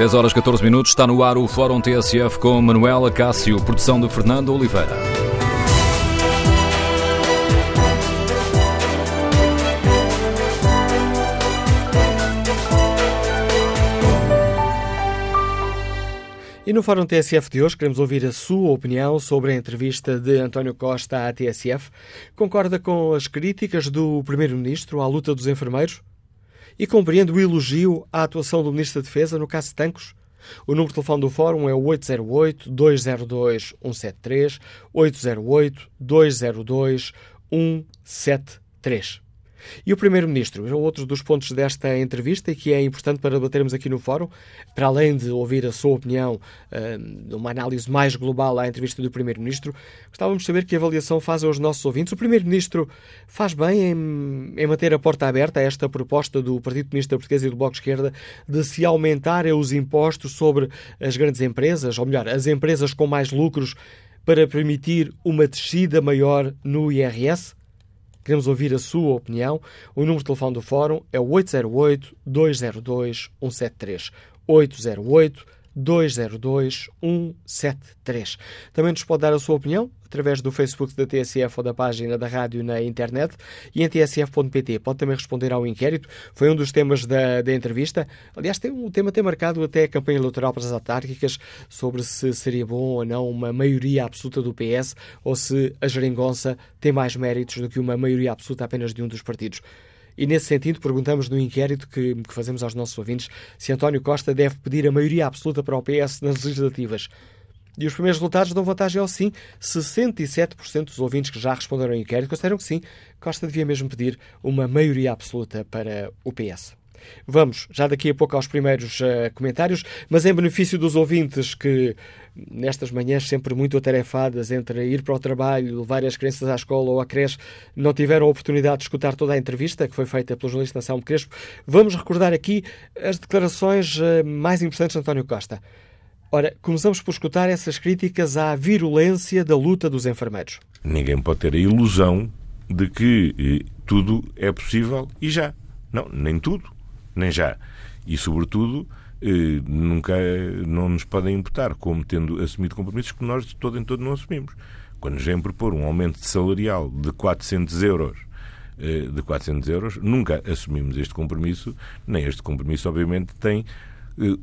10 horas 14 minutos, está no ar o Fórum TSF com Manuela Cássio, produção de Fernando Oliveira. E no Fórum TSF de hoje queremos ouvir a sua opinião sobre a entrevista de António Costa à TSF. Concorda com as críticas do Primeiro-Ministro à luta dos enfermeiros? E compreende o elogio à atuação do Ministro da Defesa no caso de Tancos? O número de telefone do Fórum é o 808-202-173, 808-202-173. E o Primeiro-Ministro é outro dos pontos desta entrevista e que é importante para debatermos aqui no Fórum, para além de ouvir a sua opinião, uh, uma análise mais global à entrevista do Primeiro-Ministro, gostávamos de saber que avaliação fazem os nossos ouvintes. O Primeiro-Ministro faz bem em, em, manter a porta aberta a esta proposta do Partido Comunista Português e do Bloco de Esquerda de se aumentarem os impostos sobre as grandes empresas, ou melhor, as empresas com mais lucros, para permitir uma descida maior no IRS? Queremos ouvir a sua opinião. O número de telefone do Fórum é o 808-202-173. 808-202-173. Também nos pode dar a sua opinião através do Facebook da TSF ou da página da rádio na internet e em tsf.pt. Pode também responder ao inquérito. Foi um dos temas da, da entrevista. Aliás, tem, o tema tem marcado até a campanha eleitoral para as autárquicas sobre se seria bom ou não uma maioria absoluta do PS ou se a geringonça tem mais méritos do que uma maioria absoluta apenas de um dos partidos. E nesse sentido, perguntamos no inquérito que, que fazemos aos nossos ouvintes se António Costa deve pedir a maioria absoluta para o PS nas legislativas. E os primeiros resultados dão vantagem ao sim. 67% dos ouvintes que já responderam ao inquérito consideram que sim, Costa devia mesmo pedir uma maioria absoluta para o PS. Vamos já daqui a pouco aos primeiros uh, comentários, mas em benefício dos ouvintes que, nestas manhãs sempre muito atarefadas entre ir para o trabalho, levar as crianças à escola ou à creche, não tiveram a oportunidade de escutar toda a entrevista que foi feita pelo jornalista Nação Crespo, vamos recordar aqui as declarações uh, mais importantes de António Costa. Ora, começamos por escutar essas críticas à virulência da luta dos enfermeiros. Ninguém pode ter a ilusão de que eh, tudo é possível e já. Não, nem tudo, nem já. E, sobretudo, eh, nunca não nos podem imputar como tendo assumido compromissos que nós de todo em todo não assumimos. Quando nos vêm propor um aumento salarial de 400 euros eh, de 400 euros, nunca assumimos este compromisso, nem este compromisso, obviamente, tem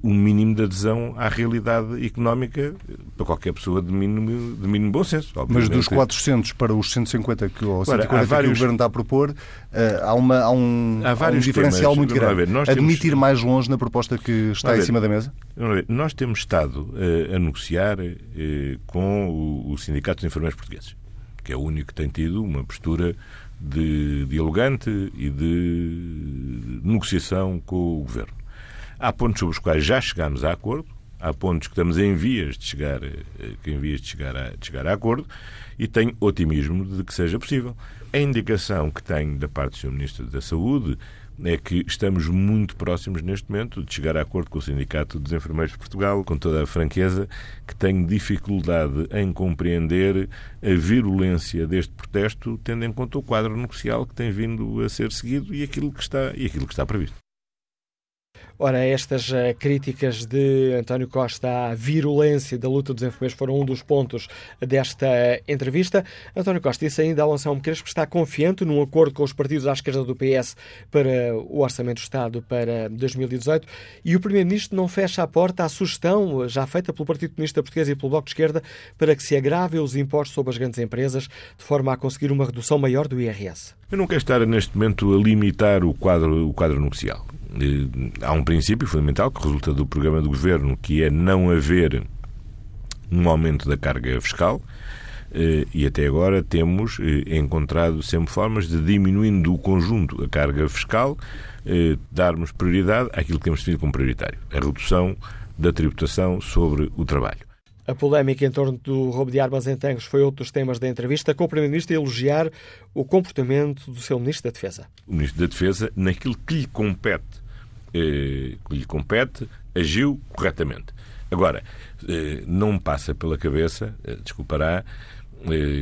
um mínimo de adesão à realidade económica para qualquer pessoa de mínimo, de mínimo bom senso. Obviamente. Mas dos 400 para os 150 que, ou 140 Ora, vários... que o Governo está a propor, eh, há, uma, há, um, há, há um diferencial temas. muito grande. Ver, Admitir mais longe na proposta que está em cima da mesa? Nós temos estado a negociar com o, o Sindicato dos Enfermeiros Portugueses, que é o único que tem tido uma postura de dialogante e de negociação com o Governo. Há pontos sobre os quais já chegámos a acordo, há pontos que estamos em vias de chegar, eh, em vias de chegar, a, de chegar a acordo e tenho otimismo de que seja possível. A indicação que tenho da parte do Sr. Ministro da Saúde é que estamos muito próximos neste momento de chegar a acordo com o Sindicato dos Enfermeiros de Portugal, com toda a franqueza, que tenho dificuldade em compreender a virulência deste protesto, tendo em conta o quadro negocial que tem vindo a ser seguido e aquilo que está, e aquilo que está previsto. Ora, estas uh, críticas de António Costa à virulência da luta dos enfermeiros foram um dos pontos desta uh, entrevista. António Costa disse ainda ao Anselmo Crespo que está confiante num acordo com os partidos à esquerda do PS para o Orçamento do Estado para 2018 e o Primeiro-Ministro não fecha a porta à sugestão já feita pelo Partido Comunista Português e pelo Bloco de Esquerda para que se agravem os impostos sobre as grandes empresas de forma a conseguir uma redução maior do IRS. Eu não quero estar neste momento a limitar o quadro, o quadro nupcial. Eh, há um princípio fundamental que resulta do programa do governo, que é não haver um aumento da carga fiscal. Eh, e até agora temos eh, encontrado sempre formas de diminuindo o conjunto a carga fiscal, darmos prioridade àquilo que temos definido como prioritário, a redução da tributação sobre o trabalho. A polémica em torno do roubo de armas em tanques foi outro dos temas da entrevista, com o Primeiro-Ministro elogiar o comportamento do seu Ministro da Defesa. O Ministro da Defesa, naquilo que lhe compete, eh, que lhe compete, agiu corretamente. Agora, eh, não passa pela cabeça, eh, desculpará,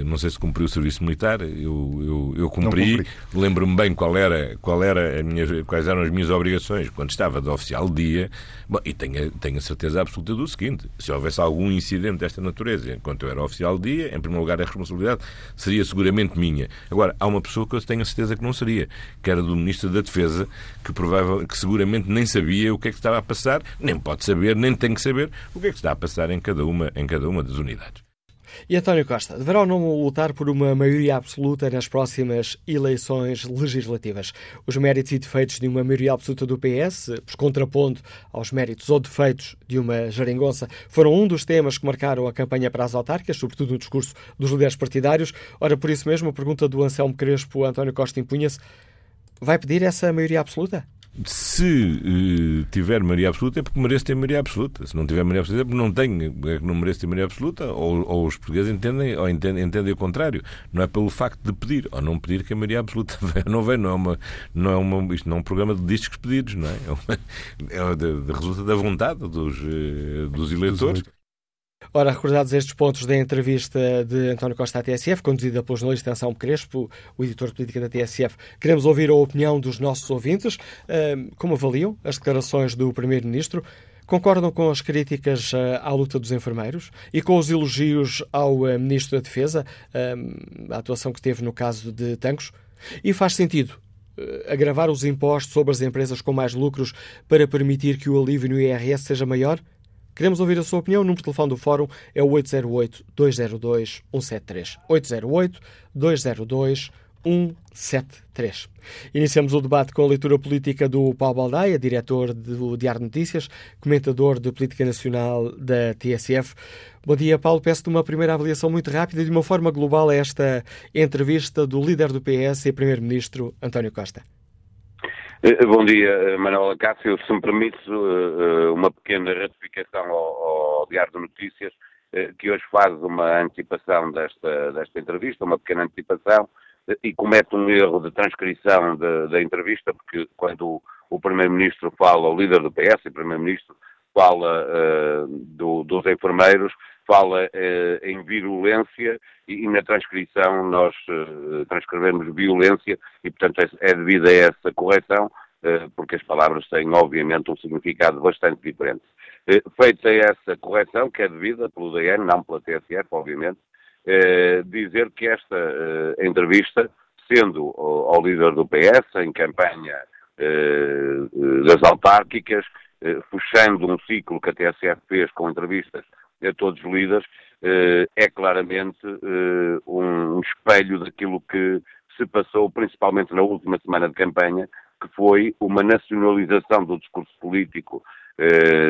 não sei se cumpriu o serviço militar, eu, eu, eu cumpri. Lembro-me bem qual era, qual era minha, quais eram as minhas obrigações quando estava de oficial dia. Bom, e tenho, tenho a certeza absoluta do seguinte: se houvesse algum incidente desta natureza enquanto eu era oficial dia, em primeiro lugar a responsabilidade seria seguramente minha. Agora, há uma pessoa que eu tenho a certeza que não seria, que era do Ministro da Defesa, que, provável, que seguramente nem sabia o que é que estava a passar, nem pode saber, nem tem que saber o que é que está a passar em cada uma, em cada uma das unidades. E António Costa, deverá ou não lutar por uma maioria absoluta nas próximas eleições legislativas? Os méritos e defeitos de uma maioria absoluta do PS, por contraponto aos méritos ou defeitos de uma geringonça, foram um dos temas que marcaram a campanha para as autárquicas, sobretudo no discurso dos líderes partidários. Ora, por isso mesmo, a pergunta do Anselmo Crespo, António Costa impunha-se, vai pedir essa maioria absoluta? Se uh, tiver maioria absoluta é porque merece ter maioria absoluta. Se não tiver maioria absoluta é porque não tem, é não merece ter maioria absoluta, ou, ou os portugueses entendem, ou entendem, entendem o contrário. Não é pelo facto de pedir ou não pedir que a maioria absoluta não vem, não é uma, não é uma, isto não é um programa de discos pedidos, não é? É, uma, é de, de resulta da vontade dos, uh, dos eleitores. Ora, recordados estes pontos da entrevista de António Costa à TSF, conduzida pelo jornalista Anselmo Crespo, o editor de política da TSF, queremos ouvir a opinião dos nossos ouvintes. Como avaliam as declarações do Primeiro-Ministro? Concordam com as críticas à luta dos enfermeiros e com os elogios ao Ministro da Defesa, a atuação que teve no caso de Tancos? E faz sentido eh, agravar os impostos sobre as empresas com mais lucros para permitir que o alívio no IRS seja maior? Queremos ouvir a sua opinião. O número de telefone do Fórum é o 808-202-173. 808-202-173. Iniciamos o debate com a leitura política do Paulo Baldaia, diretor do Diário de Notícias, comentador de política nacional da TSF. Bom dia, Paulo. Peço-te uma primeira avaliação muito rápida e de uma forma global a esta entrevista do líder do PS e primeiro-ministro António Costa. Eh, bom dia, eh, Manuela Cássio. Se me permite eh, uma pequena ratificação ao, ao Diário de Notícias, que hoje faz uma antecipação desta, desta entrevista, uma pequena antecipação, e comete um erro de transcrição de, da entrevista, porque quando o Primeiro-Ministro fala, o líder do PS, o Primeiro-Ministro, fala uh, do, dos enfermeiros, fala uh, em virulência e, e, na transcrição nós uh, transcrevemos violência e, portanto, é, é devido a essa correção, porque as palavras têm, obviamente, um significado bastante diferente. feita essa correção, que é devida pelo DN, não pela TSF, obviamente, dizer que esta entrevista, sendo ao, ao líder do PS, em campanha das autárquicas, eh, fechando um ciclo que a TSF fez com entrevistas a todos os líderes, eh, é claramente eh, um espelho daquilo que se passou principalmente na última semana de campanha, que foi uma nacionalização do discurso político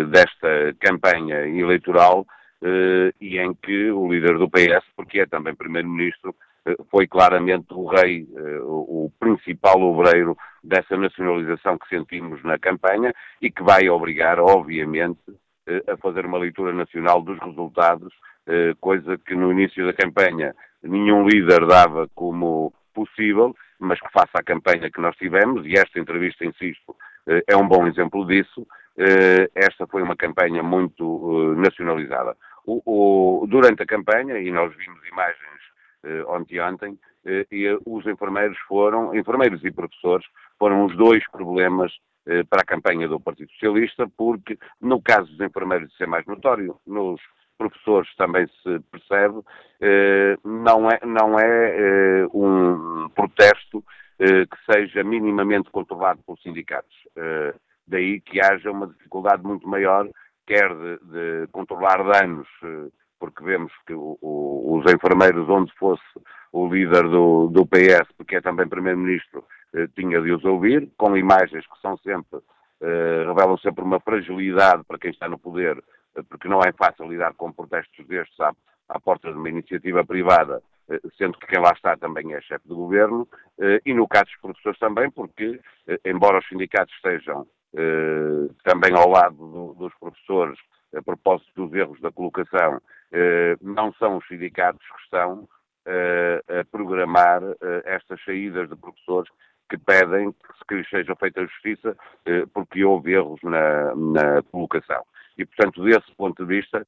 desta campanha eleitoral e em que o líder do PS, porque é também primeiro-ministro, foi claramente o rei, eh, o principal obreiro dessa nacionalização que sentimos na campanha e que vai obrigar, obviamente, eh, a fazer uma leitura nacional dos resultados, eh, coisa que no início da campanha nenhum líder dava como possível, mas que faça a campanha que nós tivemos, e esta entrevista, insisto, é um bom exemplo disso, esta foi uma campanha muito nacionalizada. O, o, durante a campanha, e nós vimos imagens eh, ontem ontem, eh, e eh, os enfermeiros foram, enfermeiros e professores, foram os dois problemas para a campanha do Partido Socialista, porque no caso dos enfermeiros isso é mais notório, nos professores também se percebe, não é, não é um protesto que seja minimamente controlado pelos sindicatos. Daí que haja uma dificuldade muito maior, quer de, de controlar danos porque vemos que o, o, os enfermeiros, onde fosse o líder do, do PS, porque é também Primeiro-Ministro, eh, tinha de os ouvir, com imagens que são sempre, eh, revelam sempre uma fragilidade para quem está no poder, eh, porque não é fácil lidar com protestos destes à, à porta de uma iniciativa privada, eh, sendo que quem lá está também é chefe de governo, eh, e no caso dos professores também, porque, eh, embora os sindicatos estejam também ao lado do, dos professores, a propósito dos erros da colocação, eh, não são os sindicatos que estão eh, a programar eh, estas saídas de professores que pedem que seja feita justiça porque houve erros na, na colocação. E, portanto, desse ponto de vista,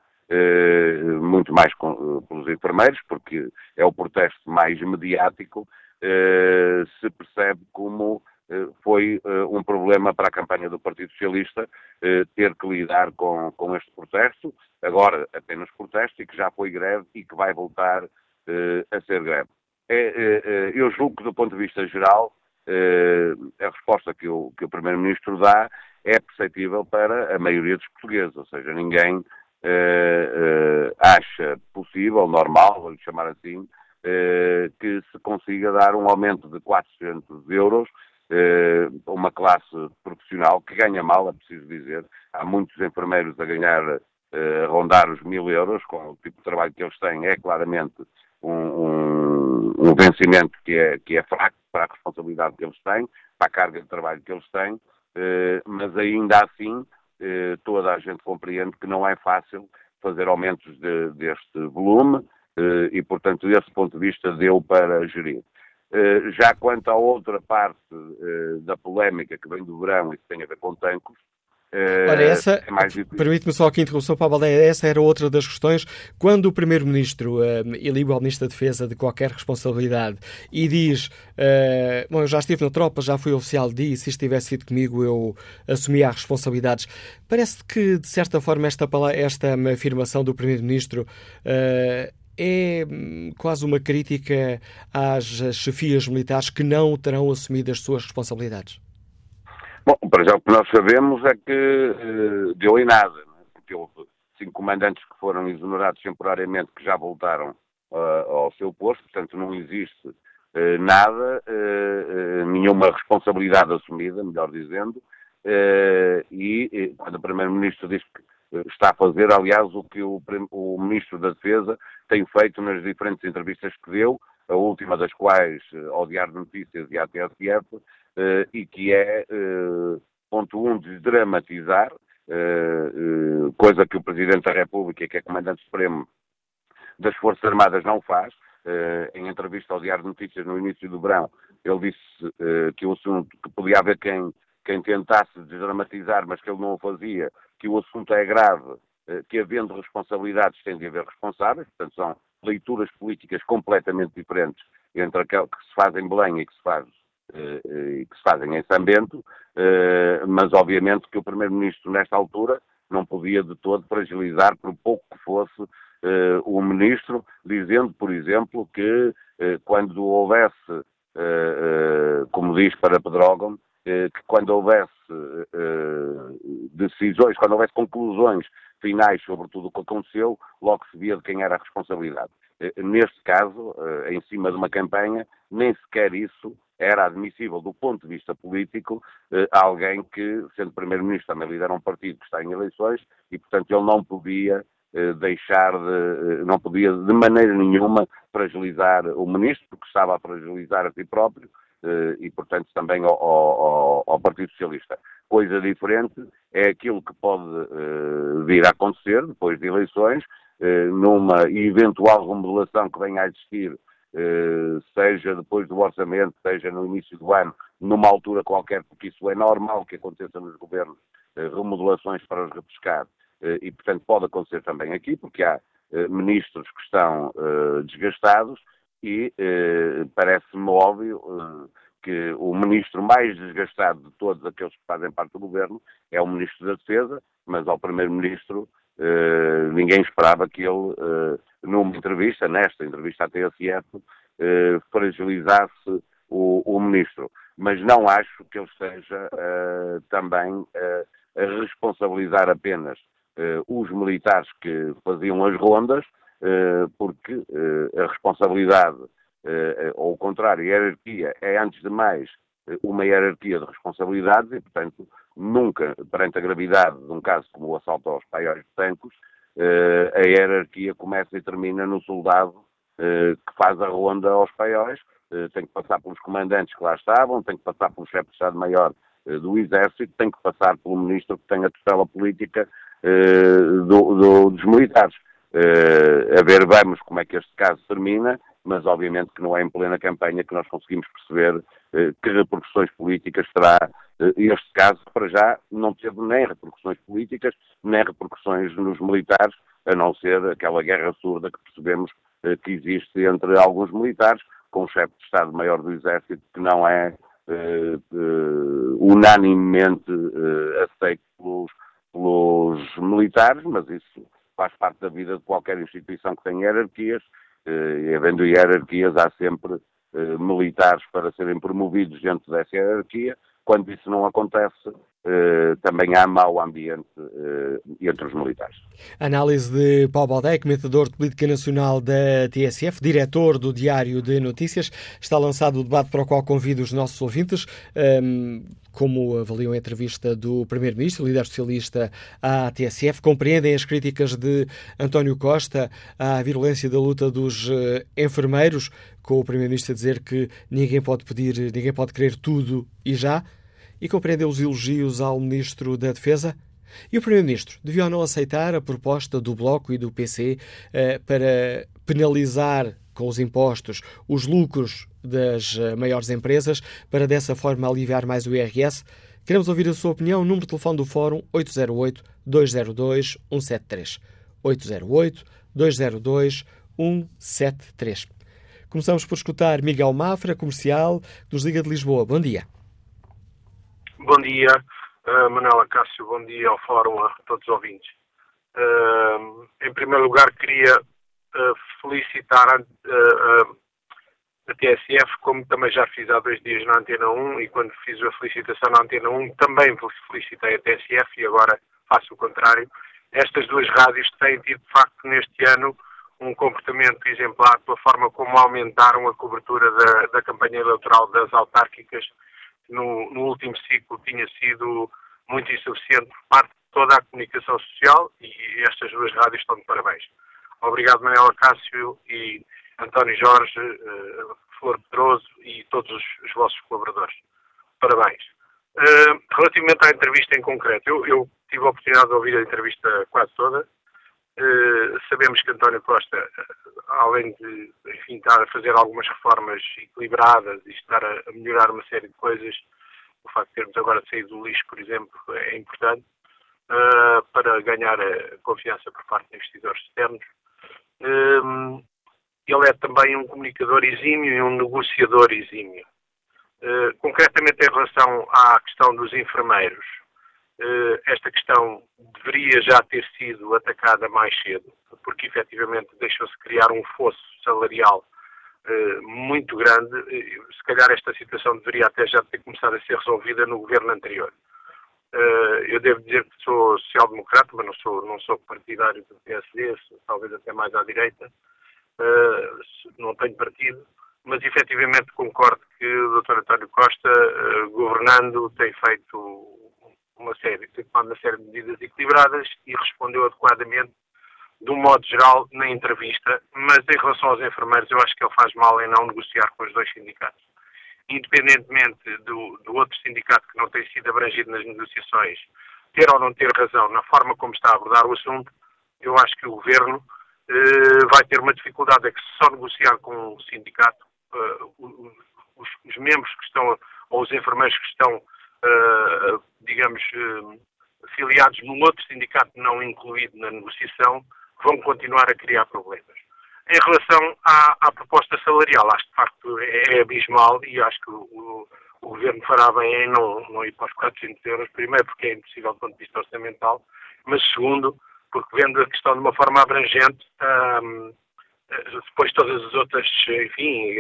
muito mais pelos enfermeiros, porque é o protesto mais mediático, se percebe como foi um problema para a campanha do Partido Socialista ter que lidar com, com este protesto, agora apenas protesto, e que já foi greve e que vai voltar a ser greve. É, eu julgo que, do ponto de vista geral, a resposta que o, que o Primeiro-Ministro dá é perceptível para a maioria dos portugueses, ou seja, ninguém acha possível, normal, vou-lhe chamar assim, que se consiga dar um aumento de 400 euros uma classe profissional que ganha mal, é preciso dizer. Há muitos enfermeiros a ganhar, a rondar os mil euros, com o tipo de trabalho que eles têm, é claramente um, um, um vencimento que é, que é fraco para a responsabilidade que eles têm, para a carga de trabalho que eles têm, mas ainda assim eh, toda a gente compreende que não é fácil fazer aumentos de, deste volume eh, e, portanto, desse ponto de vista, deu para gerir. Eh, já quanto à outra parte da polémica que vem do verão e que tem a ver com tancos, Ora, essa, é permite-me só aqui a interrupção para a Baldeia, essa era outra das questões. Quando o Primeiro-Ministro uh, iliga ao Ministro da Defesa de qualquer responsabilidade e diz: uh, Bom, eu já estive na tropa, já fui oficial de se isto tivesse sido comigo, eu assumia as responsabilidades. Parece que, de certa forma, esta, esta afirmação do Primeiro-Ministro uh, é hum, quase uma crítica às chefias militares que não terão assumido as suas responsabilidades. Bom, para já o que nós sabemos é que uh, deu em nada, é? porque houve cinco comandantes que foram exonerados temporariamente que já voltaram uh, ao seu posto, portanto não existe uh, nada, nenhuma responsabilidade assumida, melhor dizendo, e quando o Primeiro-Ministro diz que está a fazer, aliás, o que o, o Ministro da Defesa tem feito nas diferentes entrevistas que deu, a última das quais ao Diário de Notícias e à TSF, eh, e que é, eh, ponto um, desdramatizar, eh, coisa que o Presidente da República, que é Comandante Supremo das Forças Armadas, não faz. em entrevista ao Diário de Notícias no início do verão, ele disse que o assunto, que podia haver quem, quem tentasse desdramatizar, mas que ele não o fazia, que o assunto é grave, que havendo responsabilidades tem de haver responsáveis, portanto são leituras políticas completamente diferentes entre aquelas que se faz em Belém e que se faz eh, e que se fazem em São Bento, eh, mas obviamente que o Primeiro-Ministro, nesta altura, não podia de todo fragilizar, por pouco que fosse, eh, o Ministro, dizendo, por exemplo, que quando houvesse, como diz para Pedrógão, que quando houvesse decisões, quando houvesse conclusões finais sobre tudo o que aconteceu, logo se via de quem era a responsabilidade. Neste caso, em cima de uma campanha, nem sequer isso era admissível do ponto de vista político eh, alguém que, sendo Primeiro-Ministro, também lidera um partido que está em eleições e, portanto, ele não podia eh, deixar de, eh, não podia de maneira nenhuma fragilizar o Ministro, porque estava a fragilizar a si próprio eh, e, portanto, também ao, ao, ao, Partido Socialista. Coisa diferente é aquilo que pode eh, vir a acontecer depois de eleições, eh, numa eventual remodelação que venha a existir eh, seja depois do orçamento, seja no início do ano, numa altura qualquer, porque isso é normal que aconteça nos governos, eh, remodelações para os repescar, eh, e portanto pode acontecer também aqui, porque há ministros que estão desgastados e parece-me óbvio que o ministro mais desgastado de todos aqueles que fazem parte do governo é o ministro da Defesa, mas ao primeiro-ministro ninguém esperava que ele numa entrevista, nesta entrevista à TSF, eh, fragilizasse o, o, ministro. Mas não acho que ele esteja eh, também eh, a responsabilizar apenas eh, os militares que faziam as rondas, eh, porque eh, a responsabilidade, ou o contrário, a hierarquia é, antes de mais, uma hierarquia de responsabilidades e, portanto, nunca, perante a gravidade de um caso como o assalto aos paióis de Tancos, a hierarquia começa e termina no soldado que faz a ronda aos paióis, tem que passar pelos comandantes que lá estavam, tem que passar pelo chefe de Estado-Maior do Exército, tem que passar pelo ministro que tem a tutela política do, do, dos militares. A ver, vamos como é que este caso termina, mas obviamente que não é em plena campanha que nós conseguimos perceber que repercussões políticas terá eh, este caso, para já, não teve nem repercussões políticas, nem repercussões nos militares, a não ser aquela guerra surda que percebemos que existe entre alguns militares, com o chefe de Estado-Maior do Exército, que não é unanimemente aceito pelos, pelos militares, mas isso faz parte da vida de qualquer instituição que tenha hierarquias, e havendo hierarquias há sempre militares para serem promovidos dentro dessa hierarquia. Quando isso não acontece, também há mau ambiente uh, entre os militares. Análise de Paulo Baldé, comentador de política nacional da TSF, diretor do Diário de Notícias. Está lançado o debate para o qual convido os nossos ouvintes. Um, ehm, como avaliam a entrevista do Primeiro-Ministro, líder socialista à TSF, compreendem as críticas de António Costa à virulência da luta dos uh, enfermeiros, com o Primeiro-Ministro a dizer que ninguém pode pedir, ninguém pode querer tudo e já e compreendeu os elogios ao Ministro da Defesa? E o Primeiro-Ministro devia ou não aceitar a proposta do Bloco e do PC eh, para penalizar com os impostos os lucros das eh, maiores empresas, para dessa forma aliviar mais o IRS? Queremos ouvir a sua opinião. Número de telefone do Fórum 808-202-173. 808-202-173. Começamos por escutar Miguel Mafra, comercial dos Liga de Lisboa. Bom dia. Bom dia, uh, Manuela Cássio, bom dia ao Fórum, a todos os ouvintes. Uh, em primeiro lugar, queria uh, felicitar a, a, TSF, como também já fiz há dois dias na Antena 1, e quando fiz a felicitação na Antena 1 também felicitei a TSF e agora faço o contrário. Estas duas rádios têm tido, de facto, neste ano um comportamento exemplar pela forma como aumentaram a cobertura da, da campanha eleitoral das autárquicas no, no último ciclo tinha sido muito insuficiente por parte de toda a comunicação social e estas duas rádios estão de parabéns. Obrigado, Manuel Cássio e António Jorge, uh, Flor Pedroso e todos os, os vossos colaboradores. Parabéns. Uh, relativamente à entrevista em concreto, eu, eu, tive a oportunidade de ouvir a entrevista quase toda. Uh, sabemos que António Costa, além de enfim, estar a fazer algumas reformas equilibradas e estar a, melhorar uma série de coisas, o facto de termos agora saído do lixo, por exemplo, é importante uh, para ganhar a confiança por parte de investidores externos. Um, ele é também um comunicador exímio e um negociador exímio. Uh, concretamente em relação à questão dos enfermeiros, uh, esta questão deveria já ter sido atacada mais cedo porque efetivamente deixou-se criar um fosso salarial uh, muito grande. Se calhar esta situação deveria até já ter começado a ser resolvida no governo anterior. Uh, eu devo dizer que sou social-democrata, mas não sou, não sou partidário do PSD, talvez até mais à direita. Não tenho partido, mas efetivamente concordo que o Dr. António Costa, governando, tem feito uma série, uma série de medidas equilibradas e respondeu adequadamente de um modo geral, na entrevista, mas em relação aos enfermeiros, eu acho que ele faz mal em não negociar com os dois sindicatos. Independentemente do, do outro sindicato que não tem sido abrangido nas negociações, ter ou não ter razão na forma como está a abordar o assunto, eu acho que o governo eh, vai ter uma dificuldade, é que se só negociar com o sindicato, eh, os, os, membros que estão, ou os enfermeiros que estão, eh, digamos, eh, filiados num outro sindicato não incluído na negociação, vão continuar a criar problemas. Em relação à, à proposta salarial, acho que de facto é, é abismal e acho que o, o, Governo fará bem em não, não ir para os 400 euros, primeiro porque é impossível do ponto de vista orçamental, mas segundo, porque vendo a questão de uma forma abrangente, hum, depois todas as outras, enfim,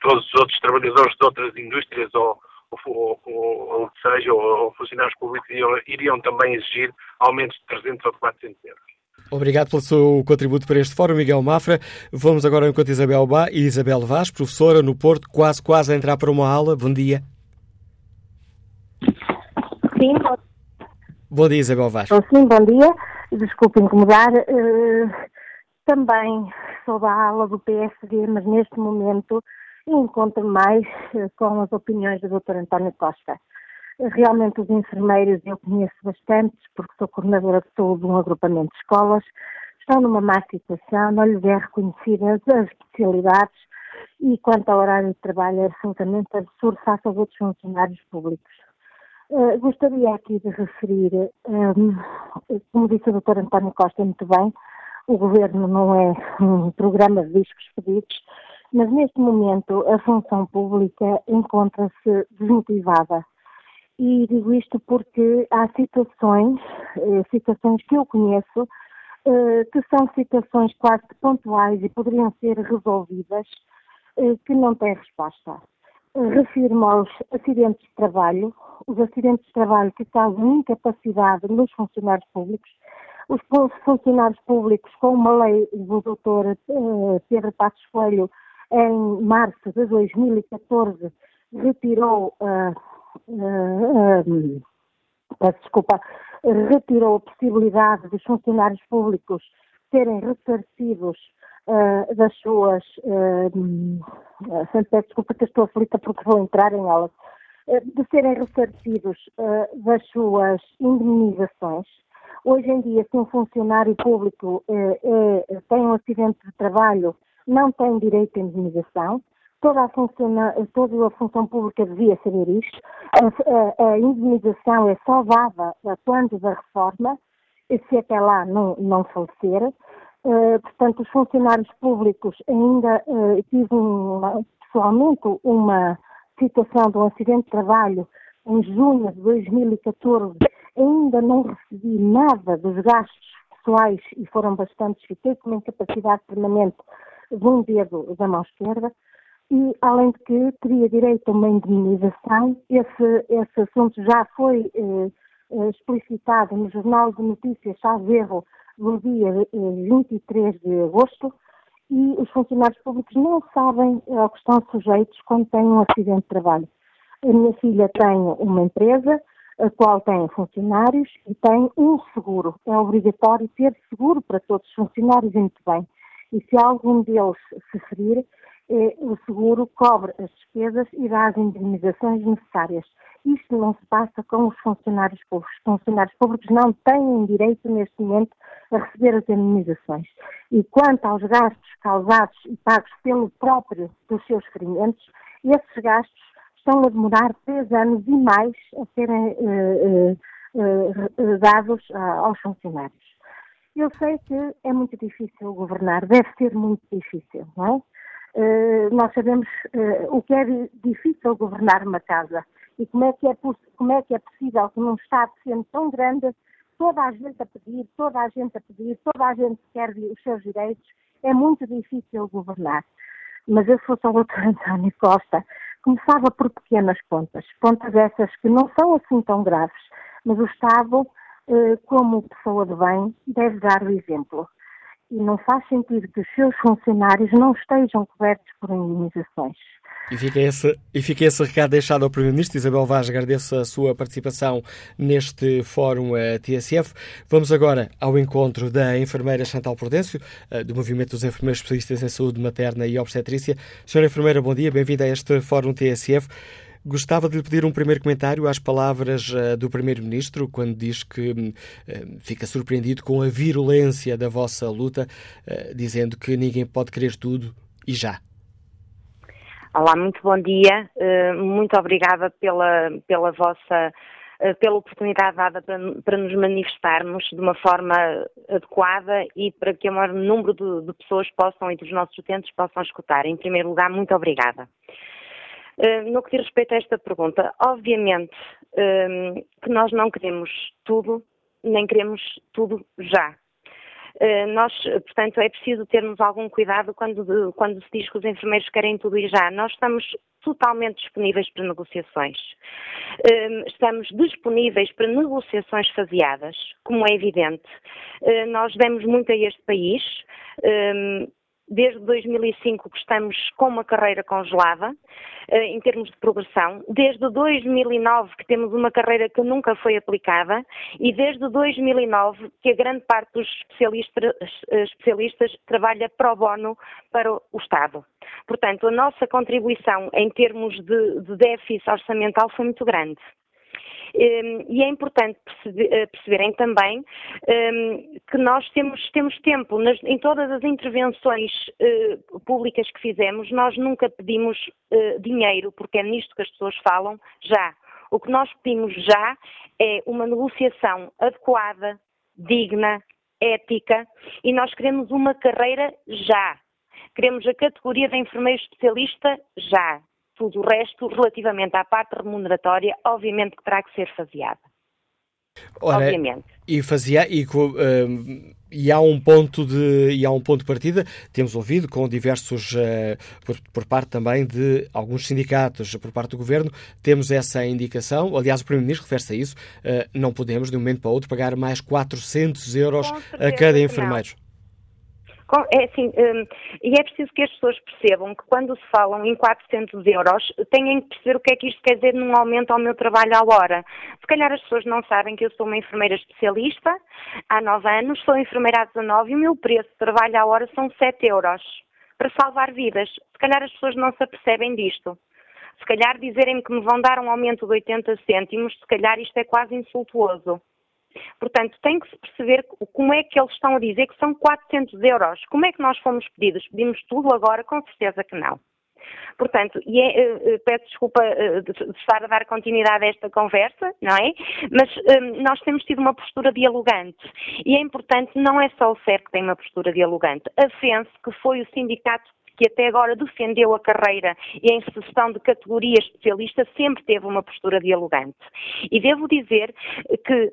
todos os outros trabalhadores de outras indústrias ou, ou, ou, ou seja, ou, ou funcionários públicos iriam, iriam também exigir aumentos de 300 ou 400 euros. Obrigado pelo seu contributo para este fórum, Miguel Mafra. Vamos agora enquanto Isabel Bá e Isabel Vaz, professora no Porto, quase quase a entrar para uma aula. Bom dia. Sim, bom dia, Isabel Vaz. Sim, bom dia. Desculpe incomodar. Uh, também sou da aula do PSD, mas neste momento encontro mais uh, com as opiniões do Dr. António Costa. Realmente os enfermeiros eu conheço bastantes, porque sou coordenadora de um agrupamento de escolas, estão numa má situação, não lhes é reconhecida as especialidades e quanto ao horário de trabalho é absolutamente absurdo face aos outros funcionários públicos. Uh, gostaria aqui de referir, um, como disse o Dr. António Costa muito bem, o Governo não é um programa de discos pedidos, mas neste momento a função pública encontra-se desmotivada. E digo isto porque há situações, eh, situações que eu conheço, eh, que são situações quase pontuais e poderiam ser resolvidas, eh, que não têm resposta. Refiro-me aos acidentes de trabalho, os acidentes de trabalho que causam incapacidade nos funcionários públicos, os funcionários públicos com uma lei do doutor Pedro Passos Coelho em março de 2014 retirou, uh, uh, uh, desculpa, retirou a possibilidade dos funcionários públicos serem ressarcidos uh, das suas, uh, sempre desculpa que estou aflita porque vou entrar em elas, de serem ressarcidos das suas indemnizações. Hoje em dia, se um funcionário público é, tem um acidente de trabalho não tem direito à indemnização. Toda a, funciona, toda a função pública devia saber isto. A, a, a indemnização é só dada quando da reforma, se até lá não, não falecer. Uh, portanto, os funcionários públicos ainda uh, tive uma, pessoalmente uma situação de um acidente de trabalho em junho de 2014, ainda não recebi nada dos gastos pessoais e foram bastantes, fiquei com uma incapacidade permanente de um dedo da mão esquerda e, além de que, teria direito a uma indemnização. Esse, esse assunto já foi eh, eh explicitado no Jornal de Notícias Chaverro no dia eh, 23 de agosto e os funcionários públicos não sabem ao que estão sujeitos quando têm um acidente de trabalho. A minha filha tem uma empresa, a qual tem funcionários e tem um seguro. É obrigatório ter seguro para todos os funcionários e muito bem e se algum deles se ferir, eh, o seguro cobre as despesas e dá as indemnizações necessárias. Isto não se passa com os funcionários públicos. Os funcionários públicos não têm direito, neste momento, a receber as indemnizações. E quanto aos gastos causados e pagos pelo próprio dos seus ferimentos, esses gastos estão a demorar três anos e mais a serem eh, eh, eh dados ah, aos funcionários. Eu sei que é muito difícil governar, deve ser muito difícil, não é? Uh, nós sabemos uh, o que é difícil governar uma casa e como é, que é, como é que é possível que num Estado sendo tão grande, toda a gente a pedir, toda a gente a pedir, toda a gente quer os seus direitos, é muito difícil governar. Mas eu, se fosse o Dr. António Costa, começava por pequenas pontas, pontas essas que não são assim tão graves, mas o Estado como pessoa de bem, deve dar o exemplo. E não faz sentido que os seus funcionários não estejam cobertos por indemnizações. E fica, esse, e fica esse recado deixado ao Primeiro-Ministro. Isabel Vaz, agradeço a sua participação neste Fórum eh, TSF. Vamos agora ao encontro da enfermeira Chantal Prudêncio, eh, do Movimento dos Enfermeiros Especialistas em Saúde Materna e Obstetrícia. Senhora enfermeira, bom dia, bem-vinda a este Fórum TSF. Gostava de lhe pedir um primeiro comentário às palavras uh, do Primeiro-Ministro, quando diz que uh, fica surpreendido com a virulência da vossa luta, uh, dizendo que ninguém pode querer tudo e já. Olá, muito bom dia. muito obrigada pela, pela vossa pela oportunidade dada para, para, nos manifestarmos de uma forma adequada e para que o maior número de, de pessoas possam e dos nossos utentes possam escutar. Em primeiro lugar, muito obrigada. Eh, no que diz respeito a esta pergunta, obviamente ehm, que nós não queremos tudo, nem queremos tudo já. Eh, nós, portanto, é preciso termos algum cuidado quando, quando se diz que os enfermeiros querem tudo e já. Nós estamos totalmente disponíveis para negociações. Estamos disponíveis para negociações faseadas, como é evidente. Eh, nós demos muito a este país desde 2005 que estamos com uma carreira congelada eh, em termos de progressão, desde 2009 que temos uma carreira que nunca foi aplicada e desde 2009 que a grande parte dos especialistas, eh, especialistas trabalha pro bono para o Estado. Portanto, a nossa contribuição em termos de, de déficit orçamental foi muito grande. Ehm, e é importante eh, perceberem também ehm, que nós temos, temos tempo, em todas as intervenções eh, públicas que fizemos, nós nunca pedimos eh, dinheiro, porque é nisto que as pessoas falam já. O que nós pedimos já é uma negociação adequada, digna, ética e nós queremos uma carreira já. Queremos a categoria de enfermeiro especialista já. Tudo o resto, relativamente à parte remuneratória, obviamente que terá que ser faseada. Ora, obviamente. E fazia e, uh, e há um ponto de e há um ponto de partida. Temos ouvido com diversos uh, por, por, parte também de alguns sindicatos, por parte do governo, temos essa indicação. Aliás, o primeiro-ministro refere-se a isso. Uh, não podemos de um momento para o outro pagar mais 400 euros a cada enfermeiro. É assim, um, e é preciso que as pessoas percebam que quando se falam em 400 euros, têm que perceber o que é que isto quer dizer num aumento ao meu trabalho à hora. Se calhar as pessoas não sabem que eu sou uma enfermeira especialista há 9 anos, sou enfermeira há 19 e o meu preço de trabalho à hora são 7 euros para salvar vidas. Se calhar as pessoas não se apercebem disto. Se calhar dizerem-me que me vão dar um aumento de 80 cêntimos, se calhar isto é quase insultuoso. Portanto, tem que se perceber como é que eles estão a dizer que são 400 euros. Como é que nós fomos pedidos? Pedimos tudo agora? Com certeza que não. Portanto, e é, uh, peço desculpa uh, de, estar a dar continuidade a esta conversa, não é? Mas uh, nós temos tido uma postura dialogante e é importante, não é só o CER que tem uma postura dialogante. A FENS, que foi o sindicato que até agora defendeu a carreira e a inserção de categoria especialista, sempre teve uma postura dialogante. E devo dizer que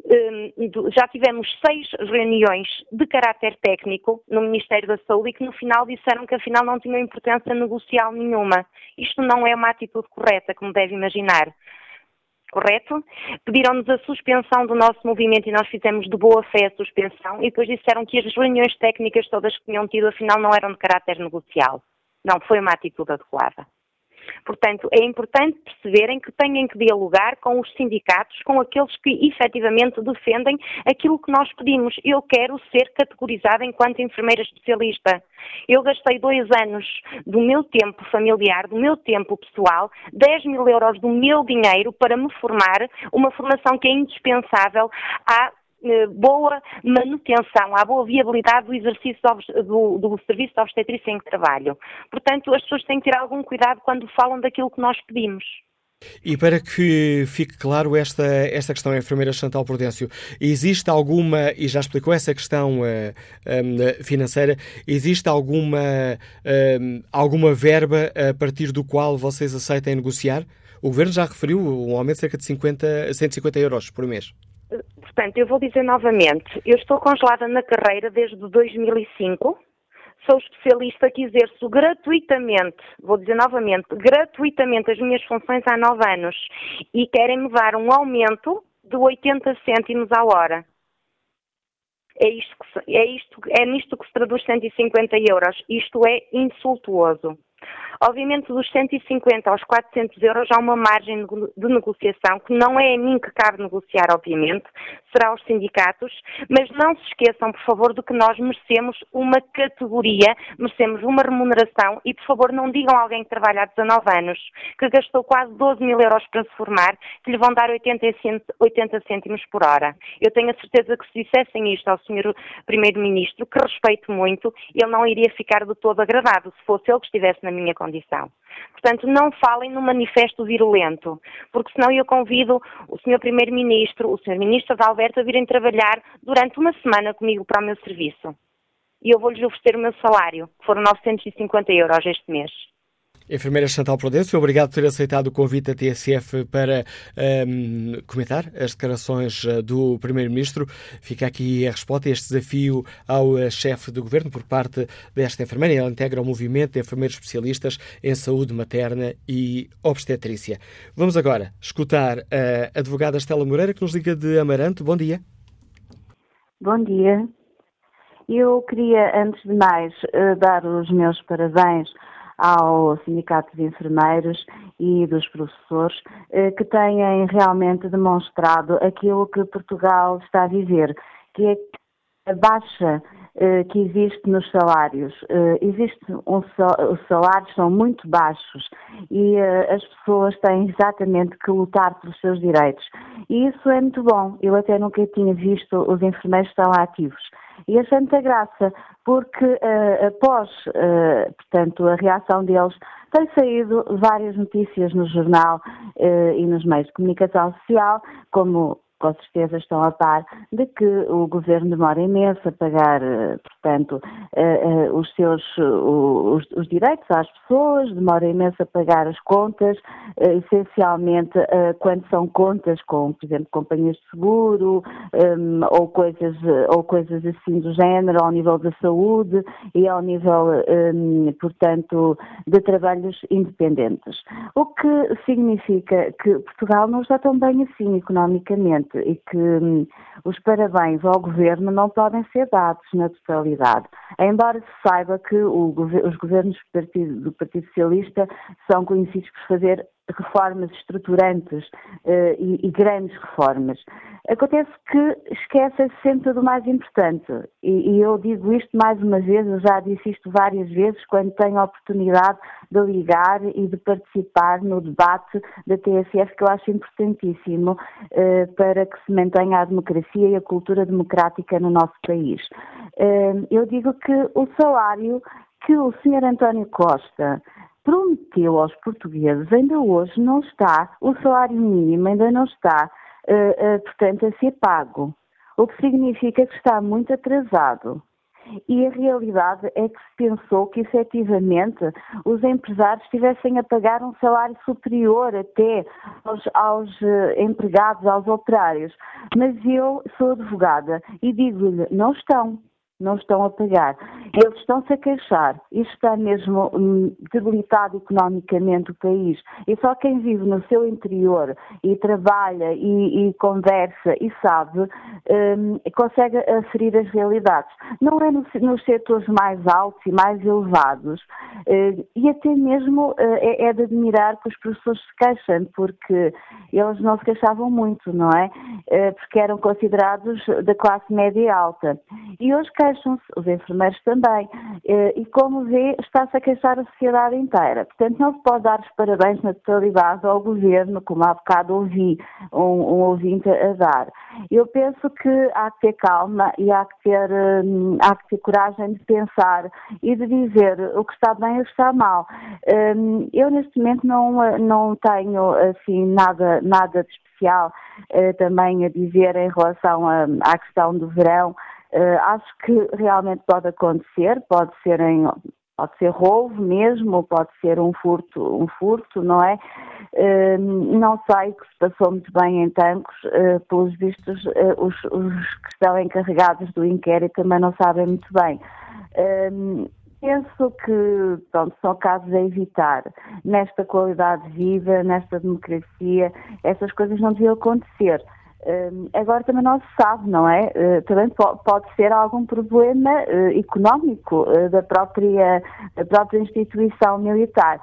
um, já tivemos seis reuniões de caráter técnico no Ministério da Saúde e que no final disseram que afinal não tinham importância negocial nenhuma. Isto não é uma atitude correta, como deve imaginar correto? Pediram-nos a suspensão do nosso movimento e nós fizemos de boa fé a suspensão e depois disseram que as reuniões técnicas todas que tinham tido afinal não eram de caráter negocial. Não foi uma atitude adequada. Portanto, é importante perceberem que têm que dialogar com os sindicatos, com aqueles que efetivamente defendem aquilo que nós pedimos. Eu quero ser categorizada enquanto enfermeira especialista. Eu gastei dois anos do meu tempo familiar, do meu tempo pessoal, 10 mil euros do meu dinheiro para me formar, uma formação que é indispensável à boa manutenção, à boa viabilidade do exercício do, do serviço de obstetrícia em que trabalho. Portanto, as pessoas têm que ter algum cuidado quando falam daquilo que nós pedimos. E para que fique claro esta, esta questão, enfermeira Chantal Prudêncio, existe alguma, e já explicou essa questão uh, um, financeira, existe alguma, um, alguma verba a partir do qual vocês aceitem negociar? O Governo já referiu um aumento de cerca de 50, 150 euros por mês. Portanto, eu vou dizer novamente, eu estou congelada na carreira desde 2005, sou especialista que exerço gratuitamente, vou dizer novamente, gratuitamente as minhas funções há nove anos e querem-me dar um aumento de 80 cêntimos à hora. É isto, que, é, isto, é nisto que se traduz 150 euros. Isto é insultuoso. Obviamente, dos 150 aos 400 euros há uma margem de negociação que não é a mim que cabe negociar, obviamente, será aos sindicatos, mas não se esqueçam, por favor, de que nós merecemos uma categoria, merecemos uma remuneração e, por favor, não digam a alguém que trabalha há 19 anos, que gastou quase 12 mil euros para se formar, que lhe vão dar 80, 80 cêntimos por hora. Eu tenho a certeza que se dissessem isto ao Sr. Primeiro-Ministro, que respeito muito, ele não iria ficar de todo agradado se fosse ele que estivesse na minha condição. Portanto, não falem no manifesto virulento, porque senão eu convido o Sr. Primeiro-Ministro, o Sr. Ministro da Alberto a virem trabalhar durante uma semana comigo para o meu serviço. E eu vou-lhes oferecer o meu salário, que foram 950 euros este mês. Enfermeira Chantal Prudencio, obrigado por ter aceitado o convite da TSF para um, comentar as declarações eh, do Primeiro-Ministro. Fica aqui a resposta a este desafio ao eh, chefe do Governo por parte desta enfermeira. Ela integra o movimento de enfermeiros especialistas em saúde materna e obstetrícia. Vamos agora escutar a advogada Estela Moreira, que nos liga de Amarante. Bom dia. Bom dia. Eu queria, antes de mais, eh, dar os meus parabéns ao Sindicato de Enfermeiros e dos professores, eh, que têm realmente demonstrado aquilo que Portugal está a viver, que é a baixa que existe nos salários. Eh, existe um, os salários são muito baixos e as pessoas têm exatamente que lutar pelos seus direitos. E isso é muito bom. Eu até nunca tinha visto os enfermeiros tão ativos. E a Santa Graça, porque após, portanto, a reação deles, tem saído várias notícias no jornal e nos meios de comunicação social, como com certeza estão a par de que o governo demora imenso a pagar, eh, portanto, eh, eh, os seus os, os direitos às pessoas, demora imenso a pagar as contas, essencialmente quando são contas com, por exemplo, companhias de seguro ou coisas ou coisas assim do género ao nível da saúde e ao nível, portanto, de trabalhos independentes. O que significa que Portugal não está tão bem assim economicamente e que hum, os parabéns ao governo não podem ser dados na totalidade. Embora se saiba que o, os governos do Partido, do Partido Socialista são conhecidos por fazer reformas estruturantes uh, e, e, grandes reformas. Acontece que esquecem-se sempre do mais importante. E, e, eu digo isto mais uma vez, eu já disse isto várias vezes, quando tenho a oportunidade de ligar e de participar no debate da TSF, que eu acho importantíssimo uh, para que se mantenha a democracia e a cultura democrática no nosso país. Uh, eu digo que o salário que o Sr. António Costa prometeu aos portugueses ainda hoje não está, o salário mínimo ainda não está, uh, uh, portanto, a ser pago. O que significa que está muito atrasado. E a realidade é que se pensou que efetivamente os empresários estivessem a pagar um salário superior até aos, aos uh, empregados, aos operários. Mas eu sou advogada e digo-lhe, não estão não estão a pagar. Eles estão-se a queixar. Isto está mesmo hum, debilitado economicamente o país. E só quem vive no seu interior e trabalha e, e conversa e sabe, um, consegue aferir as realidades. Não é no, nos setores mais altos e mais elevados. Uh, e até mesmo uh, é, é, de admirar que os professores se queixam, porque eles não se queixavam muito, não é? Uh, porque eram considerados da classe média alta. E hoje queixam-se, os enfermeiros também. Eh, e como vê, está-se a queixar a sociedade inteira. Portanto, não se pode dar os parabéns na totalidade ao governo, como há bocado ouvi um, um ouvinte a dar. Eu penso que há que ter calma e há que ter, hum, há que ter coragem de pensar e de dizer o que está bem e o que está mal. Hum, eu, neste momento, não, não tenho assim, nada, nada de especial também a dizer em relação à questão do verão. Uh, acho que realmente pode acontecer, pode ser em pode ser roubo mesmo, pode ser um furto, um furto, não é? Uh, não sei que se passou muito bem em Tancos, uh, pelos vistos os, os, que estão encarregados do inquérito também não sabem muito bem. Penso que pronto, são casos a evitar. Nesta qualidade de vida, nesta democracia, essas coisas não deviam acontecer. Uh, agora também não se sabe, não é? Uh, também po pode ser algum problema uh, económico da, própria, da própria instituição militar.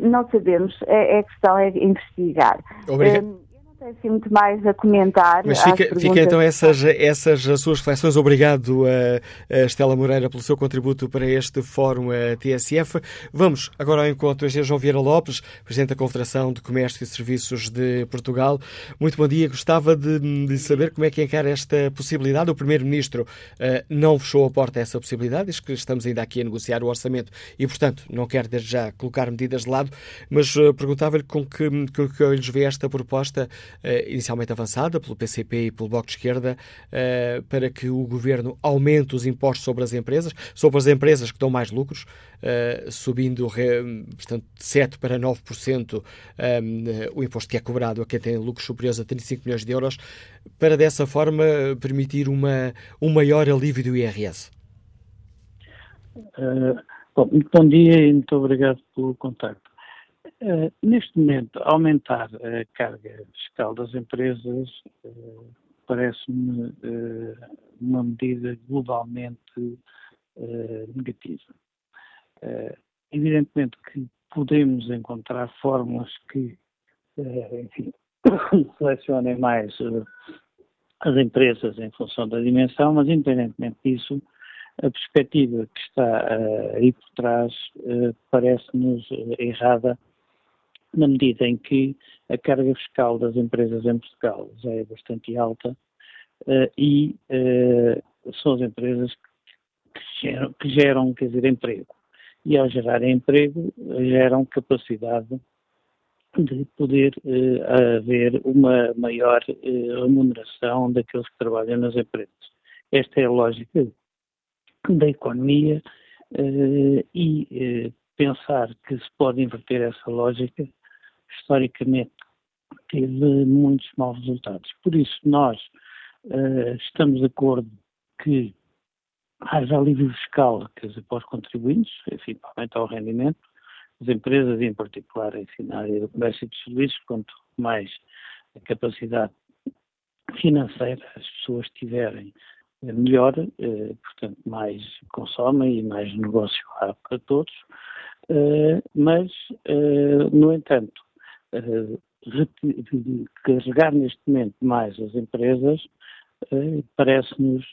não sabemos, é, é questão é investigar. Obrigado tem assim muito mais a comentar. Mas fica, fica então essas, essas suas reflexões. Obrigado a, a, Estela Moreira pelo seu contributo para este Fórum TSF. Vamos agora ao encontro. É João Vieira Lopes, Presidente da Confederação de Comércio e Serviços de Portugal. Muito bom dia. Gostava de, de saber como é que encara esta possibilidade. O Primeiro-Ministro uh, não fechou a porta a essa possibilidade, diz que estamos ainda aqui a negociar o orçamento e, portanto, não quer desde já colocar medidas de lado, mas uh, perguntava-lhe com que, com que olhos vê esta proposta inicialmente avançada pelo PCP e pelo Bloco de Esquerda, eh, para que o governo aumente os impostos sobre as empresas, sobre as empresas que dão mais lucros, eh, subindo portanto, de 7% para 9% o imposto que é cobrado a quem tem lucros superiores a 35 milhões de euros, para dessa forma permitir uma, um maior alívio do IRS? Uh, bom, bom dia e muito obrigado pelo contacto. Uh, neste momento, aumentar a carga fiscal das empresas uh, parece-me uh, uma medida globalmente negativa. evidentemente que podemos encontrar fórmulas que, enfim, selecionem mais as empresas em função da dimensão, mas independentemente disso, a perspectiva que está aí por trás parece-nos errada na medida em que a carga fiscal das empresas em Portugal já é bastante alta uh, e uh, são as empresas que geram, que geram quer dizer, emprego. E ao gerar emprego, geram capacidade de poder uh, haver uma maior remuneração daqueles que trabalham nas empresas. Esta é a lógica da economia e pensar que se pode inverter essa lógica, historicamente teve muitos maus resultados. Por isso, nós estamos de acordo que haja alívio fiscal, quer dizer, para os contribuintes, enfim, para aumentar o rendimento, as empresas, em particular enfim, na área do comércio e dos serviços, quanto mais a capacidade financeira as pessoas tiverem, eh, melhor, eh, portanto, mais consomem e mais negócio há para todos. Mas, no entanto, carregar neste momento mais as empresas eh, parece-nos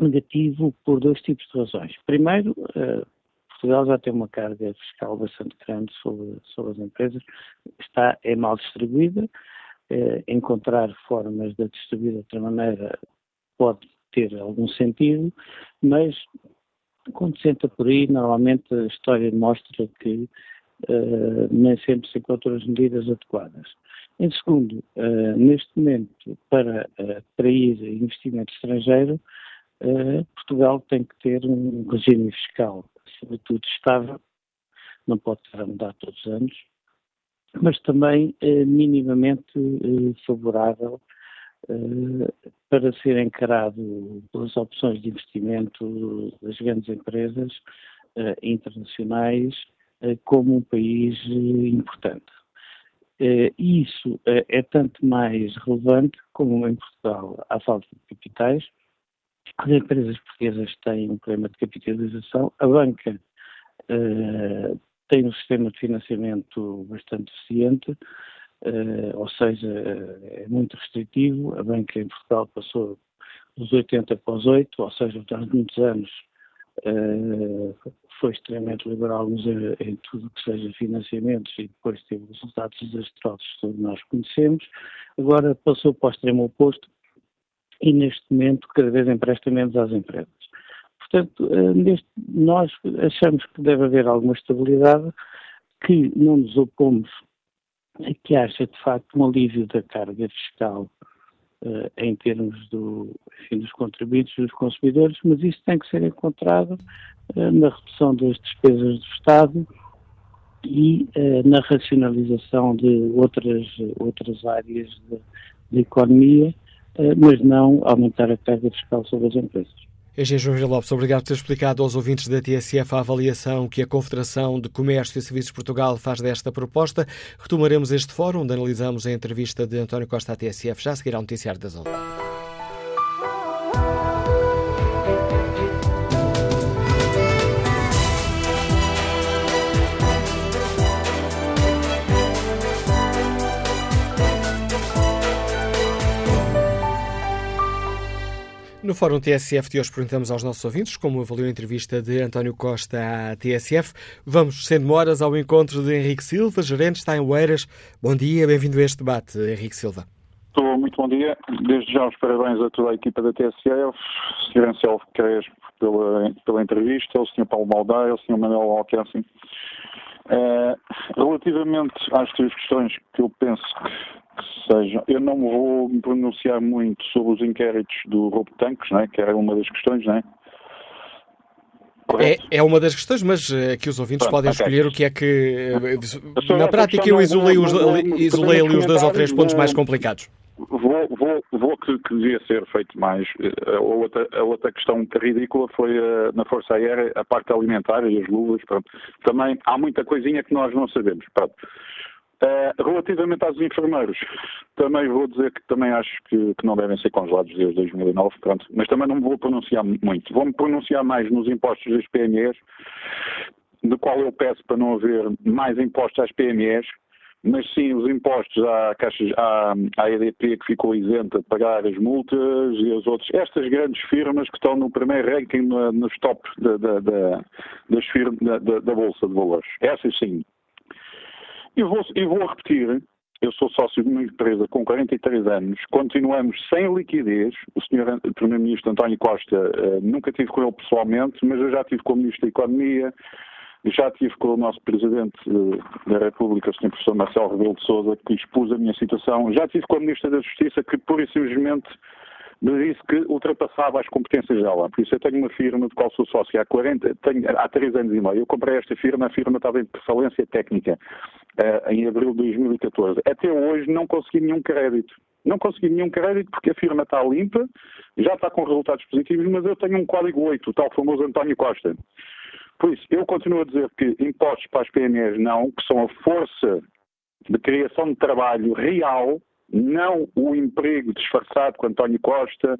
negativo por dois tipos de razões. Primeiro, Portugal já tem uma carga fiscal bastante grande sobre, sobre as empresas, está, é mal distribuída, eh, encontrar formas de distribuir de outra maneira pode ter algum sentido, mas quando se entra por aí, normalmente a história mostra que eh, nem sempre se encontram as medidas adequadas. Em segundo, eh, neste momento, para atrair investimento estrangeiro, Portugal tem que ter um regime fiscal sobretudo estável, não pode estar a mudar todos os anos, mas também eh, minimamente eh, favorável eh, para ser encarado pelas opções de investimento das grandes empresas eh, internacionais eh, como um país eh, importante. E isso é tanto mais relevante como em Portugal há falta de capitais, as empresas portuguesas têm um problema de capitalização, a banca tem um sistema de financiamento bastante eficiente, ou seja, é muito restritivo. A banca em Portugal passou dos 80 para os 8, ou seja, durante muitos anos uh, foi extremamente liberal em tudo que seja financiamentos e depois teve resultados desastrosos que todos nós conhecemos. Agora passou para o extremo oposto, e neste momento cada vez empresta menos às empresas. Portanto, eh, neste, nós achamos que deve haver alguma estabilidade, que não nos opomos a que haja de facto um alívio da carga fiscal em termos do, enfim, dos contribuintes e dos consumidores, mas isso tem que ser encontrado uh, na redução das despesas do Estado e uh, na racionalização de outras, outras áreas da economia eh, mas não aumentar a carga fiscal sobre as empresas. Engenheiro João Vila Lopes, obrigado por ter explicado aos ouvintes da TSF a avaliação que a Confederação de Comércio e Serviços Portugal faz desta proposta. Retomaremos este fórum onde analisamos a entrevista de António Costa à TSF. Já seguirá o noticiário das 11. No Fórum TSF de hoje perguntamos aos nossos ouvintes como avaliou a entrevista de António Costa à TSF. Vamos, sem demoras, ao encontro de Henrique Silva, gerente está em Oeiras. Bom dia, bem-vindo a este debate, Henrique Silva. Estou muito bom dia. Desde já os parabéns a toda a equipa da TSF, Sr. Anselmo Crespo pela, pela entrevista, o Sr. Paulo Maldaia, o Sr. Manuel Alcácer. Uh, relativamente às três questões que eu penso que que sejam. Eu não vou me pronunciar muito sobre os inquéritos do roubo de tanques, não é? que era uma das questões, não é? É, é, uma das questões, mas uh, que os ouvintes Pronto, podem okay. escolher o que é que. Uh, na prática, eu isolei, os, isolei ali os dois ou três pontos mais complicados. Vou, vou, vou que, que, devia ser feito mais. A outra, a outra questão ridícula foi uh, na Força Aérea a parte alimentar e as luvas. Pronto. Também há muita coisinha que nós não sabemos. Pronto. Uh, relativamente aos enfermeiros, também vou dizer que também acho que, que, não devem ser congelados desde 2009, pronto, mas também não me vou pronunciar muito. Vou-me pronunciar mais nos impostos das PMEs, do qual eu peço para não haver mais impostos às PMEs, mas sim os impostos à, Caixa, à, à EDP que ficou isenta de pagar as multas e as outras, estas grandes firmas que estão no primeiro ranking no, nos top da, da, da, das firmas, da, da Bolsa de Valores. Essas sim, e vou, e vou repetir eu sou sócio de uma empresa com 43 anos, continuamos sem liquidez. O senhor Primeiro-Ministro António Costa, uh, nunca tive com ele pessoalmente, mas eu já tive com o Ministro da Economia, já tive com o nosso Presidente uh, da República, o Sr. Professor Marcelo Rebelo de Sousa, que expôs a minha situação. Já tive com a Ministra da Justiça, que pura e simplesmente me disse que ultrapassava as competências dela. Por isso eu tenho uma firma de qual sou sócio há 40, tenho, há 3 anos e meio. Eu comprei esta firma, a firma estava em falência técnica uh, em abril de 2014. Até hoje não consegui nenhum crédito. Não consegui nenhum crédito porque a firma está limpa, já está com resultados positivos, mas eu tenho um código 8, o tal famoso António Costa. Por isso, eu continuo a dizer que impostos para as PMEs não, que são a força de criação de trabalho real não o emprego disfarçado com António Costa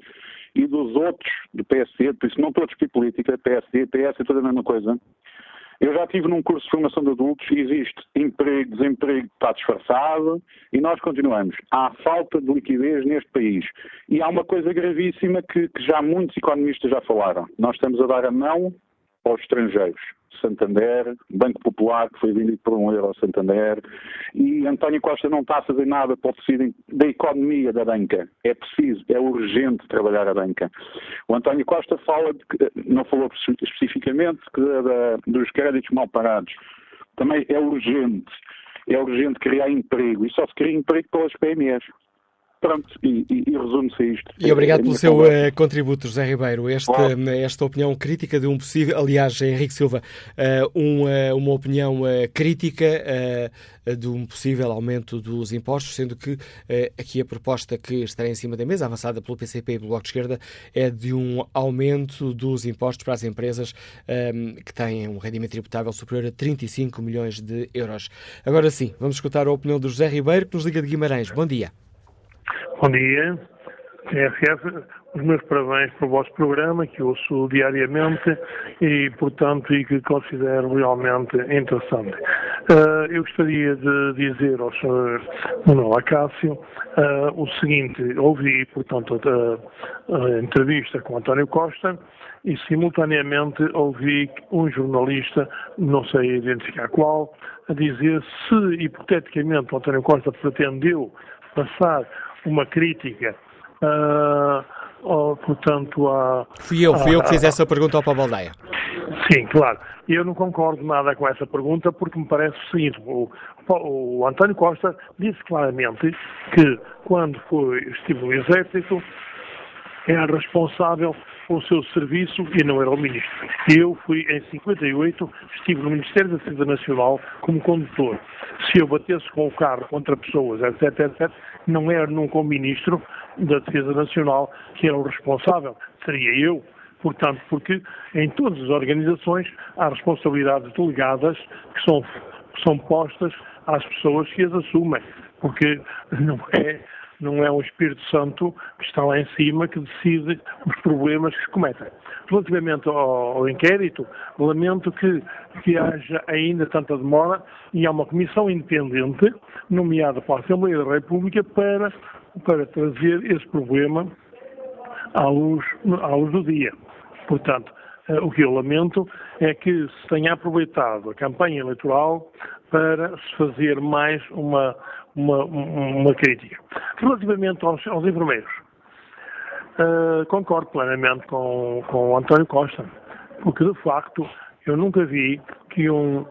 e dos outros do PSD, por isso não estou a discutir política, PSD, PS é toda a mesma coisa. Eu já estive num curso de formação de adultos e existe emprego, desemprego, está disfarçado e nós continuamos. Há falta de liquidez neste país. E há uma coisa gravíssima que, que já muitos economistas já falaram. Nós estamos a dar a mão aos estrangeiros. Santander, Banco Popular, que foi vendido por um euro ao Santander, e António Costa não está a fazer nada para o tecido da economia da banca. É preciso, é urgente trabalhar a banca. O António Costa fala, de, não falou especificamente de, dos créditos mal parados. Também é urgente. É urgente criar emprego. E só se cria emprego pelas PMEs. Pronto, e, e, e resume-se a isto. E obrigado pelo seu uh, contributo, José Ribeiro. Este, claro. Esta opinião crítica de um possível. Aliás, Henrique Silva, uh, um, uh, uma opinião crítica de um possível aumento dos impostos, sendo que aqui a proposta que estará em cima da mesa, avançada pelo PCP e pelo Bloco de Esquerda, é de um aumento dos impostos para as empresas que têm um rendimento tributável superior a 35 milhões de euros. Agora sim, vamos escutar a opinião do José Ribeiro, que nos liga de Guimarães. Bom dia. Bom dia. TSF, os meus parabéns pelo vosso programa, que ouço diariamente e, portanto, e que considero realmente interessante. Uh, eu gostaria de dizer ao Sr. Manuel Acácio uh, o seguinte, ouvi, portanto, a, a entrevista com António Costa e, simultaneamente, ouvi um jornalista, não sei identificar qual, a dizer se, hipoteticamente, António Costa pretendeu passar uma crítica, uh, portanto, a... Fui eu, fui eu que fiz essa pergunta ao Paulo Baldeia. Sim, claro. Eu não concordo nada com essa pergunta porque me parece o seguinte, o, o António Costa disse claramente que quando foi, estive no Exército era responsável pelo seu serviço e não era o ministro. Eu fui, em 58, estive no Ministério da Defesa Nacional como condutor. Se eu batesse com o carro contra pessoas, etc, etc, não era nunca o ministro da Defesa Nacional que era o responsável, seria eu. Portanto, porque em todas as organizações há responsabilidades delegadas que são, que são postas às pessoas que as assumem, porque não é não é um Espírito Santo que está lá em cima que decide os problemas que se cometem. Relativamente ao, ao inquérito, lamento que, que haja ainda tanta demora e há uma comissão independente, nomeada pela Assembleia da República, para, para trazer esse problema à luz, à luz do dia. Portanto, eh, o que eu lamento é que se tenha aproveitado a campanha eleitoral para se fazer mais uma, uma, uma crítica. Relativamente aos, aos enfermeiros, uh, concordo plenamente com, com o António Costa, porque de facto eu nunca vi que, um,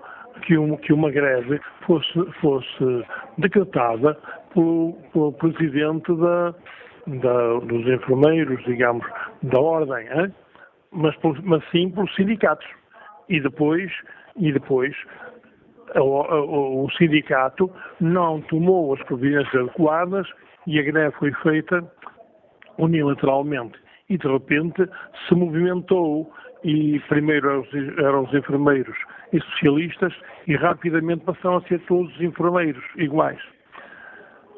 que, um, que uma greve fosse, fosse decretada pelo, pelo presidente da, da, dos enfermeiros, digamos, da ordem, hein? mas, mas sim pelos sindicatos. E depois, e depois o, sindicato não tomou as providências adequadas e a greve foi feita unilateralmente. E de repente se movimentou e primeiro eram os, eram os enfermeiros e socialistas e rapidamente passaram a ser todos os enfermeiros iguais.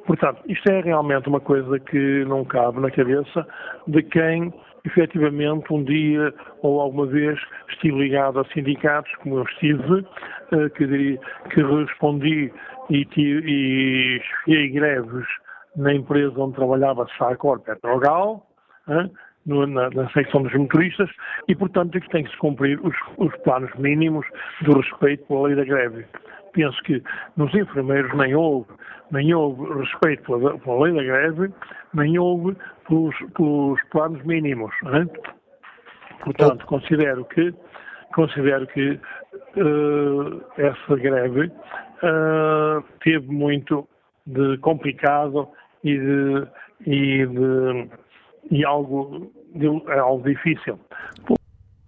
Portanto, isto é realmente uma coisa que não cabe na cabeça de quem efetivamente um dia ou alguma vez estive ligado a sindicatos, como eu estive, eh, que, que respondi e, e greves na empresa onde trabalhava Sacor Petrogal, no, na, na, secção dos motoristas e, portanto, que tem que se cumprir os, os planos mínimos do respeito pela lei da greve. Penso que nos enfermeiros nem houve, nem houve respeito pela, pela lei da greve, nem houve pelos, pelos planos mínimos. É? Portanto, considero que, considero que uh, essa greve uh, teve muito de complicado e de, e de e algo, de, algo difícil.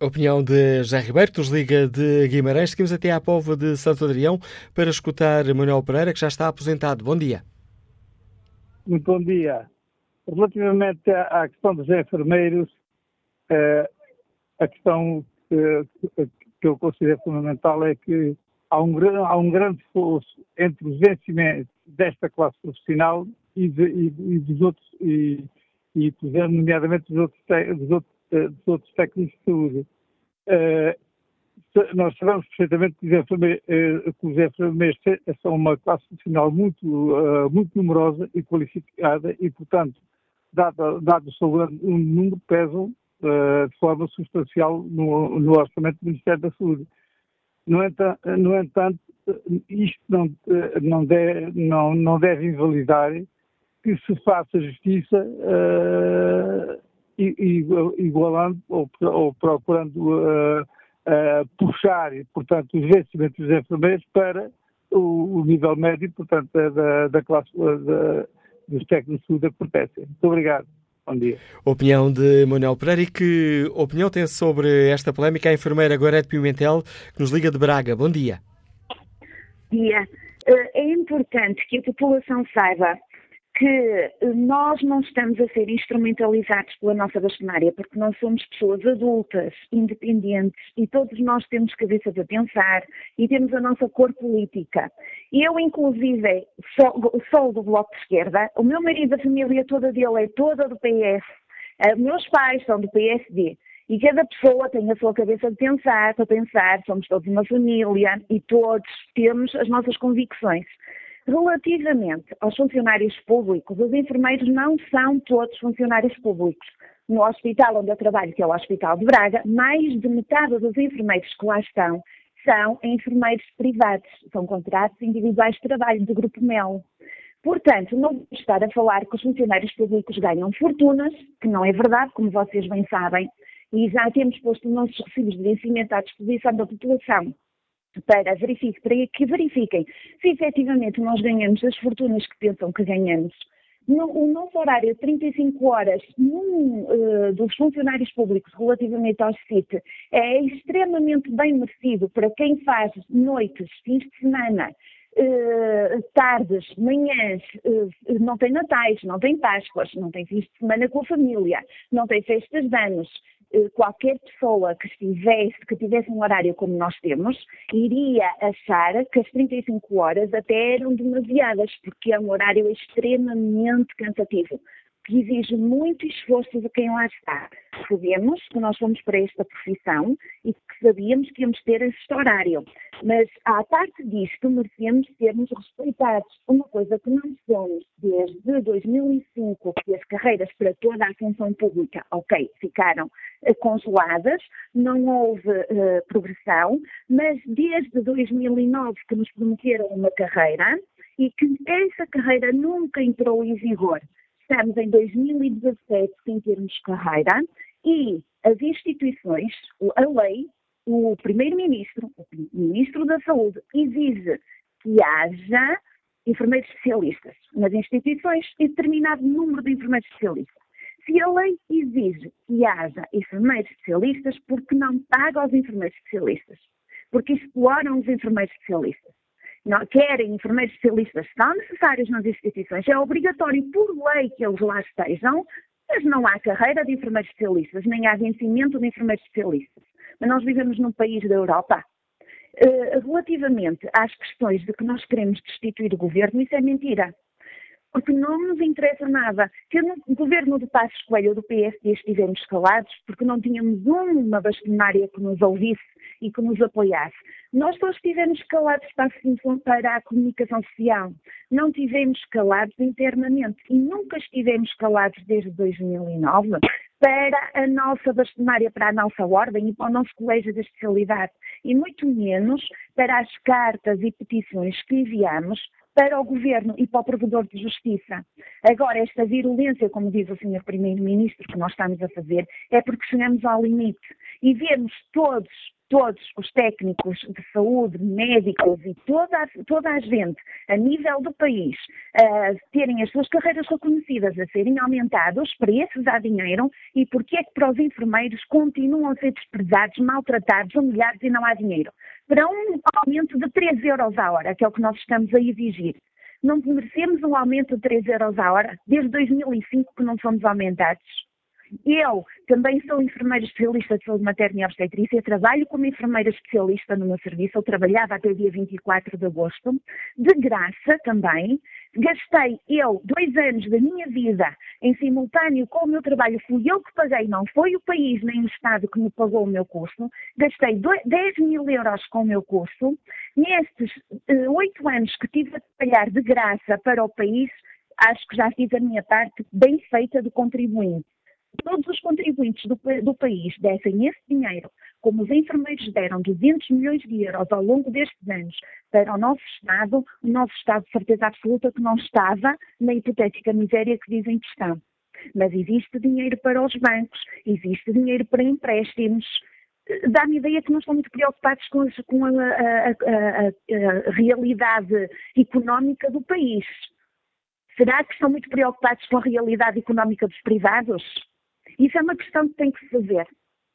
Opinião de José Ribeiro, que nos liga de Guimarães. Seguimos até à Póvoa de Santo Adrião para escutar Manuel Pereira, que já está aposentado. Bom dia. Muito bom dia. Relativamente à questão dos enfermeiros, eh, a questão que, que eu considero fundamental é que há um, há um grande esforço entre os vencimentos desta classe profissional e, de, e, e dos outros, e, e nomeadamente dos outros, dos outros, eh, dos outros técnicos de saúde. Uh, nós sabemos perfeitamente que os, enfermeiros, são uma classe profissional muito, uh, muito numerosa e qualificada e, portanto, dado, dado o seu grande número, pesam de forma substancial no, no orçamento do Ministério da Saúde. No entanto, no entanto isto não, não, deve, não, não deve invalidar que se faça justiça uh, igualando ou, ou procurando uh, uh, puxar, portanto, os vencimentos dos enfermeiros para o, o nível médio, portanto, da, da classe da, dos técnicos de saúde que pertencem. Muito obrigado. Bom dia. Opinião de Manuel Pereira e que opinião tem sobre esta polémica a enfermeira Gorete Pimentel, que nos liga de Braga. Bom dia. Bom dia. Eh, é importante que a população saiba que nós não estamos a ser instrumentalizados pela nossa bastonária, porque nós somos pessoas adultas, independentes, e todos nós temos cabeça para pensar e temos a nossa cor política. Eu, inclusive, sou, sou do Bloco de Esquerda, o meu marido, a família toda dele é toda do PS, uh, meus pais são do PSD. E cada pessoa tem a sua cabeça de pensar, para pensar, somos todos uma família e todos temos as nossas convicções. Relativamente aos funcionários públicos, os enfermeiros não são todos funcionários públicos. No hospital onde eu trabalho, que é o Hospital de Braga, mais de metade dos enfermeiros que lá estão são enfermeiros privados, são contratos individuais de trabalho do Grupo MEL. Portanto, não vou estar a falar que os funcionários públicos ganham fortunas, que não é verdade, como vocês bem sabem, e já temos posto os nossos recibos de vencimento à disposição da população para, verifique, para que verifiquem se efetivamente nós ganhamos as fortunas que pensam que ganhamos. No, o nosso horário de 35 horas num, uh, dos funcionários públicos relativamente ao CIT é extremamente bem merecido para quem faz noites, fins de semana, uh, tardes, manhãs, uh, não tem natais, não tem Páscoas, não tem fins de semana com a família, não tem festas de anos, qualquer pessoa que estivesse, que tivesse um horário como nós temos, iria achar que as 35 horas até eram demasiadas, porque é um horário extremamente cansativo que exige muito esforço de quem lá está. Sabemos que nós fomos para esta profissão e que sabíamos que íamos ter este horário, mas à parte disto merecemos sermos respeitados. Uma coisa que não somos desde 2005, que as carreiras para toda a função pública, ok, ficaram congeladas, não houve uh, progressão, mas desde 2009 que nos prometeram uma carreira e que essa carreira nunca entrou em vigor. Estamos em 2017 sem termos carreira e as instituições, a lei, o Primeiro-Ministro, o Ministro da Saúde, exige que haja enfermeiros especialistas nas instituições e determinado número de enfermeiros especialistas. Se a lei exige que haja enfermeiros especialistas, por que não paga aos enfermeiros especialistas? Porque exploram os enfermeiros especialistas não, querem enfermeiros especialistas, são necessários nas instituições, é obrigatório por lei que eles lá estejam, mas não há carreira de enfermeiros especialistas, nem há vencimento de enfermeiros especialistas. Mas nós vivemos num país da Europa. Uh, relativamente às questões de que nós queremos destituir o governo, isso é mentira. Porque não nos interessa nada. Se no governo do Passos Coelho ou do PSD estivermos calados, porque não tínhamos uma bastonária que nos ouvisse e que nos apoiasse. Nós só estivemos calados para a, comunicação social, não tivemos calados internamente e nunca estivemos calados desde 2009 para a nossa bastonária, para a nossa ordem e para o nosso colégio de especialidade, e muito menos para as cartas e petições que enviamos para o Governo e para o Provedor de Justiça. Agora, esta virulência, como diz o Sr. Primeiro-Ministro, que nós estamos a fazer, é porque chegamos ao limite e vemos todos, todos os técnicos de saúde, médicos e toda a, toda a gente a nível do país uh, terem as suas carreiras reconhecidas, a serem aumentados, os preços a dinheiro e porque é que para os enfermeiros continuam a ser desprezados, maltratados, humilhados e não há dinheiro para um aumento de 3 euros a hora, que é o que nós estamos a exigir. Não merecemos um aumento de 3 euros a hora? Desde 2005 que não fomos aumentados. Eu também sou enfermeira especialista de saúde materna e obstetrícia, trabalho como enfermeira especialista no meu serviço, eu trabalhava até o dia 24 de agosto, de graça também. Gastei eu dois anos da minha vida em simultâneo com o meu trabalho, fui eu que paguei, não foi o país nem o Estado que me pagou o meu curso. Gastei 10 mil euros com o meu curso. Nestes eh, oito anos que tive a trabalhar de graça para o país, acho que já fiz a minha parte bem feita de contribuinte todos os contribuintes do, do país dessem esse dinheiro, como os enfermeiros deram 200 milhões de euros ao longo destes anos para o nosso Estado, o nosso Estado de certeza absoluta que não estava na hipotética miséria que dizem que estão. Mas existe dinheiro para os bancos, existe dinheiro para empréstimos, dá-me ideia que não estão muito preocupados com, com a, a, a, a, realidade económica do país. Será que estão muito preocupados com a realidade económica dos privados? Isso é uma questão que tem que se fazer.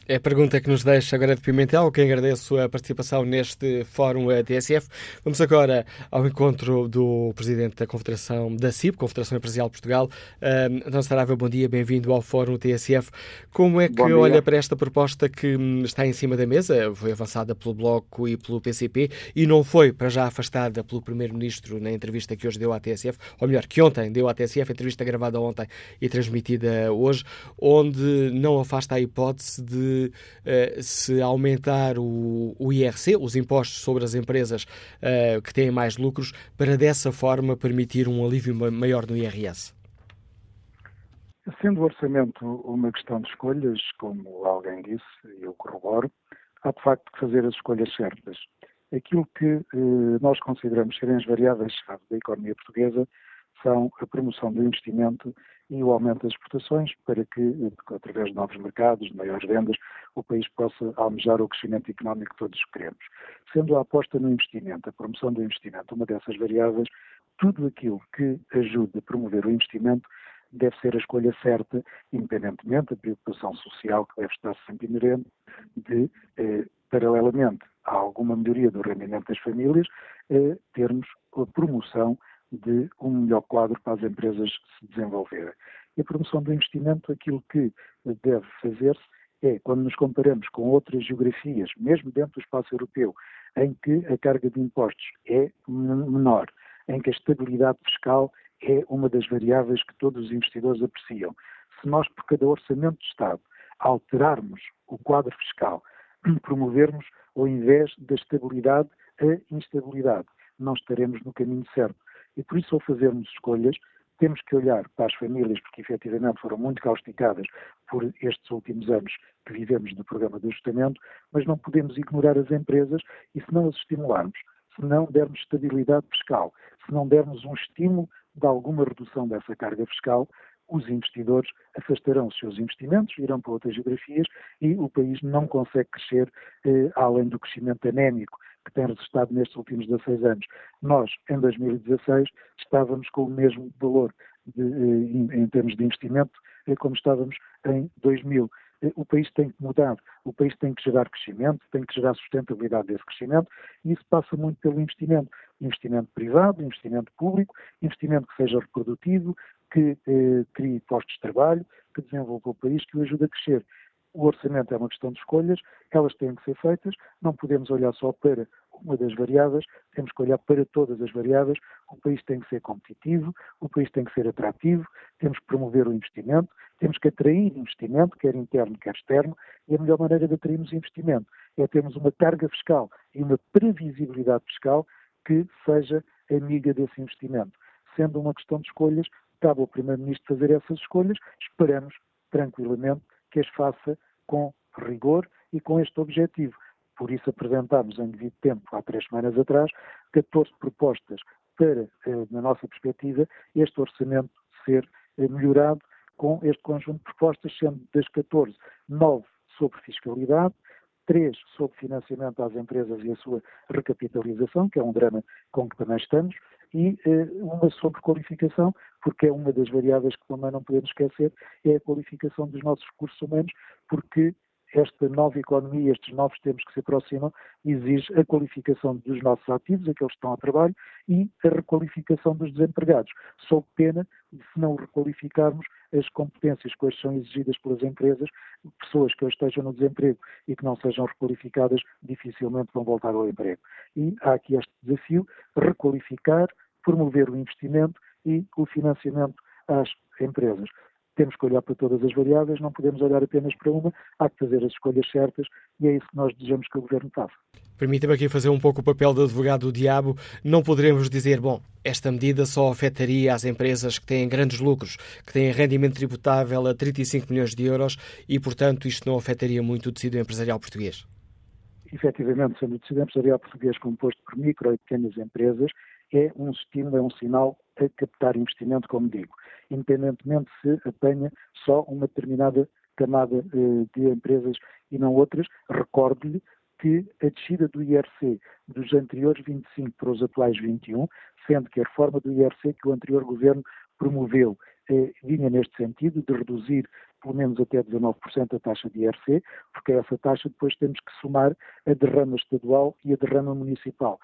É a pergunta que nos deixa agora de Pimentel, que agradeço a participação neste Fórum TSF. Vamos agora ao encontro do Presidente da Confederação da CIP, Confederação Empresarial de Portugal. Um, António Saraiva, bom dia, bem-vindo ao Fórum TSF. Como é que olha para esta proposta que hum, está em cima da mesa? Foi avançada pelo Bloco e pelo PCP e não foi, para já, afastada pelo Primeiro-Ministro na entrevista que hoje deu à TSF, ou melhor, que ontem deu à TSF, entrevista gravada ontem e transmitida hoje, onde não afasta a hipótese de uh, se aumentar o, o, IRC, os impostos sobre as empresas uh, que têm mais lucros, para dessa forma permitir um alívio maior no IRS? Sendo o orçamento uma questão de escolhas, como alguém disse, e eu corroboro, há de facto que fazer as escolhas certas. Aquilo que eh, nós consideramos serem as variáveis-chave da economia portuguesa são a promoção do investimento e o aumento das exportações para que, através de novos mercados, de maiores vendas, o país possa almejar o crescimento económico que todos queremos. Sendo a aposta no investimento, a promoção do investimento, uma dessas variáveis, tudo aquilo que ajude a promover o investimento deve ser a escolha certa, independentemente da preocupação social que deve estar sempre inerente, de, eh, paralelamente a alguma melhoria do rendimento das famílias, eh, termos a promoção de um melhor quadro para as empresas se desenvolverem. E a promoção do investimento, aquilo que deve fazer-se é, quando nos comparamos com outras geografias, mesmo dentro do espaço europeu, em que a carga de impostos é menor, em que a estabilidade fiscal é uma das variáveis que todos os investidores apreciam. Se nós, por cada orçamento de Estado, alterarmos o quadro fiscal, promovermos, ao invés da estabilidade, a instabilidade, não estaremos no caminho certo. E por isso, ao fazermos escolhas, temos que olhar para as famílias, porque efetivamente foram muito causticadas por estes últimos anos que vivemos no programa de ajustamento, mas não podemos ignorar as empresas e se não as estimularmos, se não dermos estabilidade fiscal, se não dermos um estímulo de alguma redução dessa carga fiscal, os investidores afastarão os seus investimentos, irão para outras geografias e o país não consegue crescer eh, além do crescimento anémico que tem resultado nestes últimos 16 anos. Nós, em 2016, estávamos com o mesmo valor de, eh, em, em, termos de investimento eh, como estávamos em 2000. Eh, o país tem que mudar, o país tem que gerar crescimento, tem que gerar sustentabilidade desse crescimento e isso passa muito pelo investimento. Investimento privado, investimento público, investimento que seja reprodutivo, que eh, crie postos de trabalho, que desenvolva o país, que o ajude a crescer. O orçamento é uma questão de escolhas, elas têm que ser feitas, não podemos olhar só para uma das variáveis, temos que olhar para todas as variáveis. O país tem que ser competitivo, o país tem que ser atrativo, temos que promover o investimento, temos que atrair investimento, quer interno, quer externo, e a melhor maneira de atrairmos investimento é termos uma carga fiscal e uma previsibilidade fiscal que seja amiga desse investimento. Sendo uma questão de escolhas, cabe ao Primeiro-Ministro fazer essas escolhas, esperamos tranquilamente que as faça com rigor e com este objetivo. Por isso apresentámos em devido tempo, há três semanas atrás, 14 propostas para, eh, na nossa perspectiva, este orçamento ser eh, melhorado com este conjunto de propostas, sendo das 14, 9 sobre fiscalidade, três sobre financiamento às empresas e a sua recapitalização, que é um drama com que também estamos, e eh, uma sobre qualificação, porque é uma das variáveis que também não podemos esquecer, é a qualificação dos nossos recursos humanos, porque esta nova economia, estes novos tempos que se aproximam, exige a qualificação dos nossos ativos, aqueles que estão a trabalho, e a requalificação dos desempregados, sob pena de, se não requalificarmos, as competências que hoje são exigidas pelas empresas, pessoas que hoje estejam no desemprego e que não sejam requalificadas, dificilmente vão voltar ao emprego. E há aqui este desafio, requalificar, promover o investimento e o financiamento às empresas temos que olhar para todas as variáveis, não podemos olhar apenas para uma, há que fazer as escolhas certas e é isso que nós desejamos que o Governo faça. Permita-me aqui fazer um pouco o papel de advogado do diabo. Não poderemos dizer, bom, esta medida só afetaria as empresas que têm grandes lucros, que têm rendimento tributável a 35 milhões de euros e, portanto, isto não afetaria muito o tecido empresarial português. Efetivamente, sendo o tecido empresarial português composto por micro e pequenas empresas, é um estímulo, é um sinal a captar investimento, como digo, independentemente se apanha só uma determinada camada eh, de empresas e não outras. Recordo-lhe que a descida do IRC dos anteriores 25 para os atuais 21, sendo que a reforma do IRC que o anterior governo promoveu eh, vinha neste sentido, de reduzir pelo menos até 19% a taxa de IRC, porque a essa taxa depois temos que somar a derrama estadual e a derrama municipal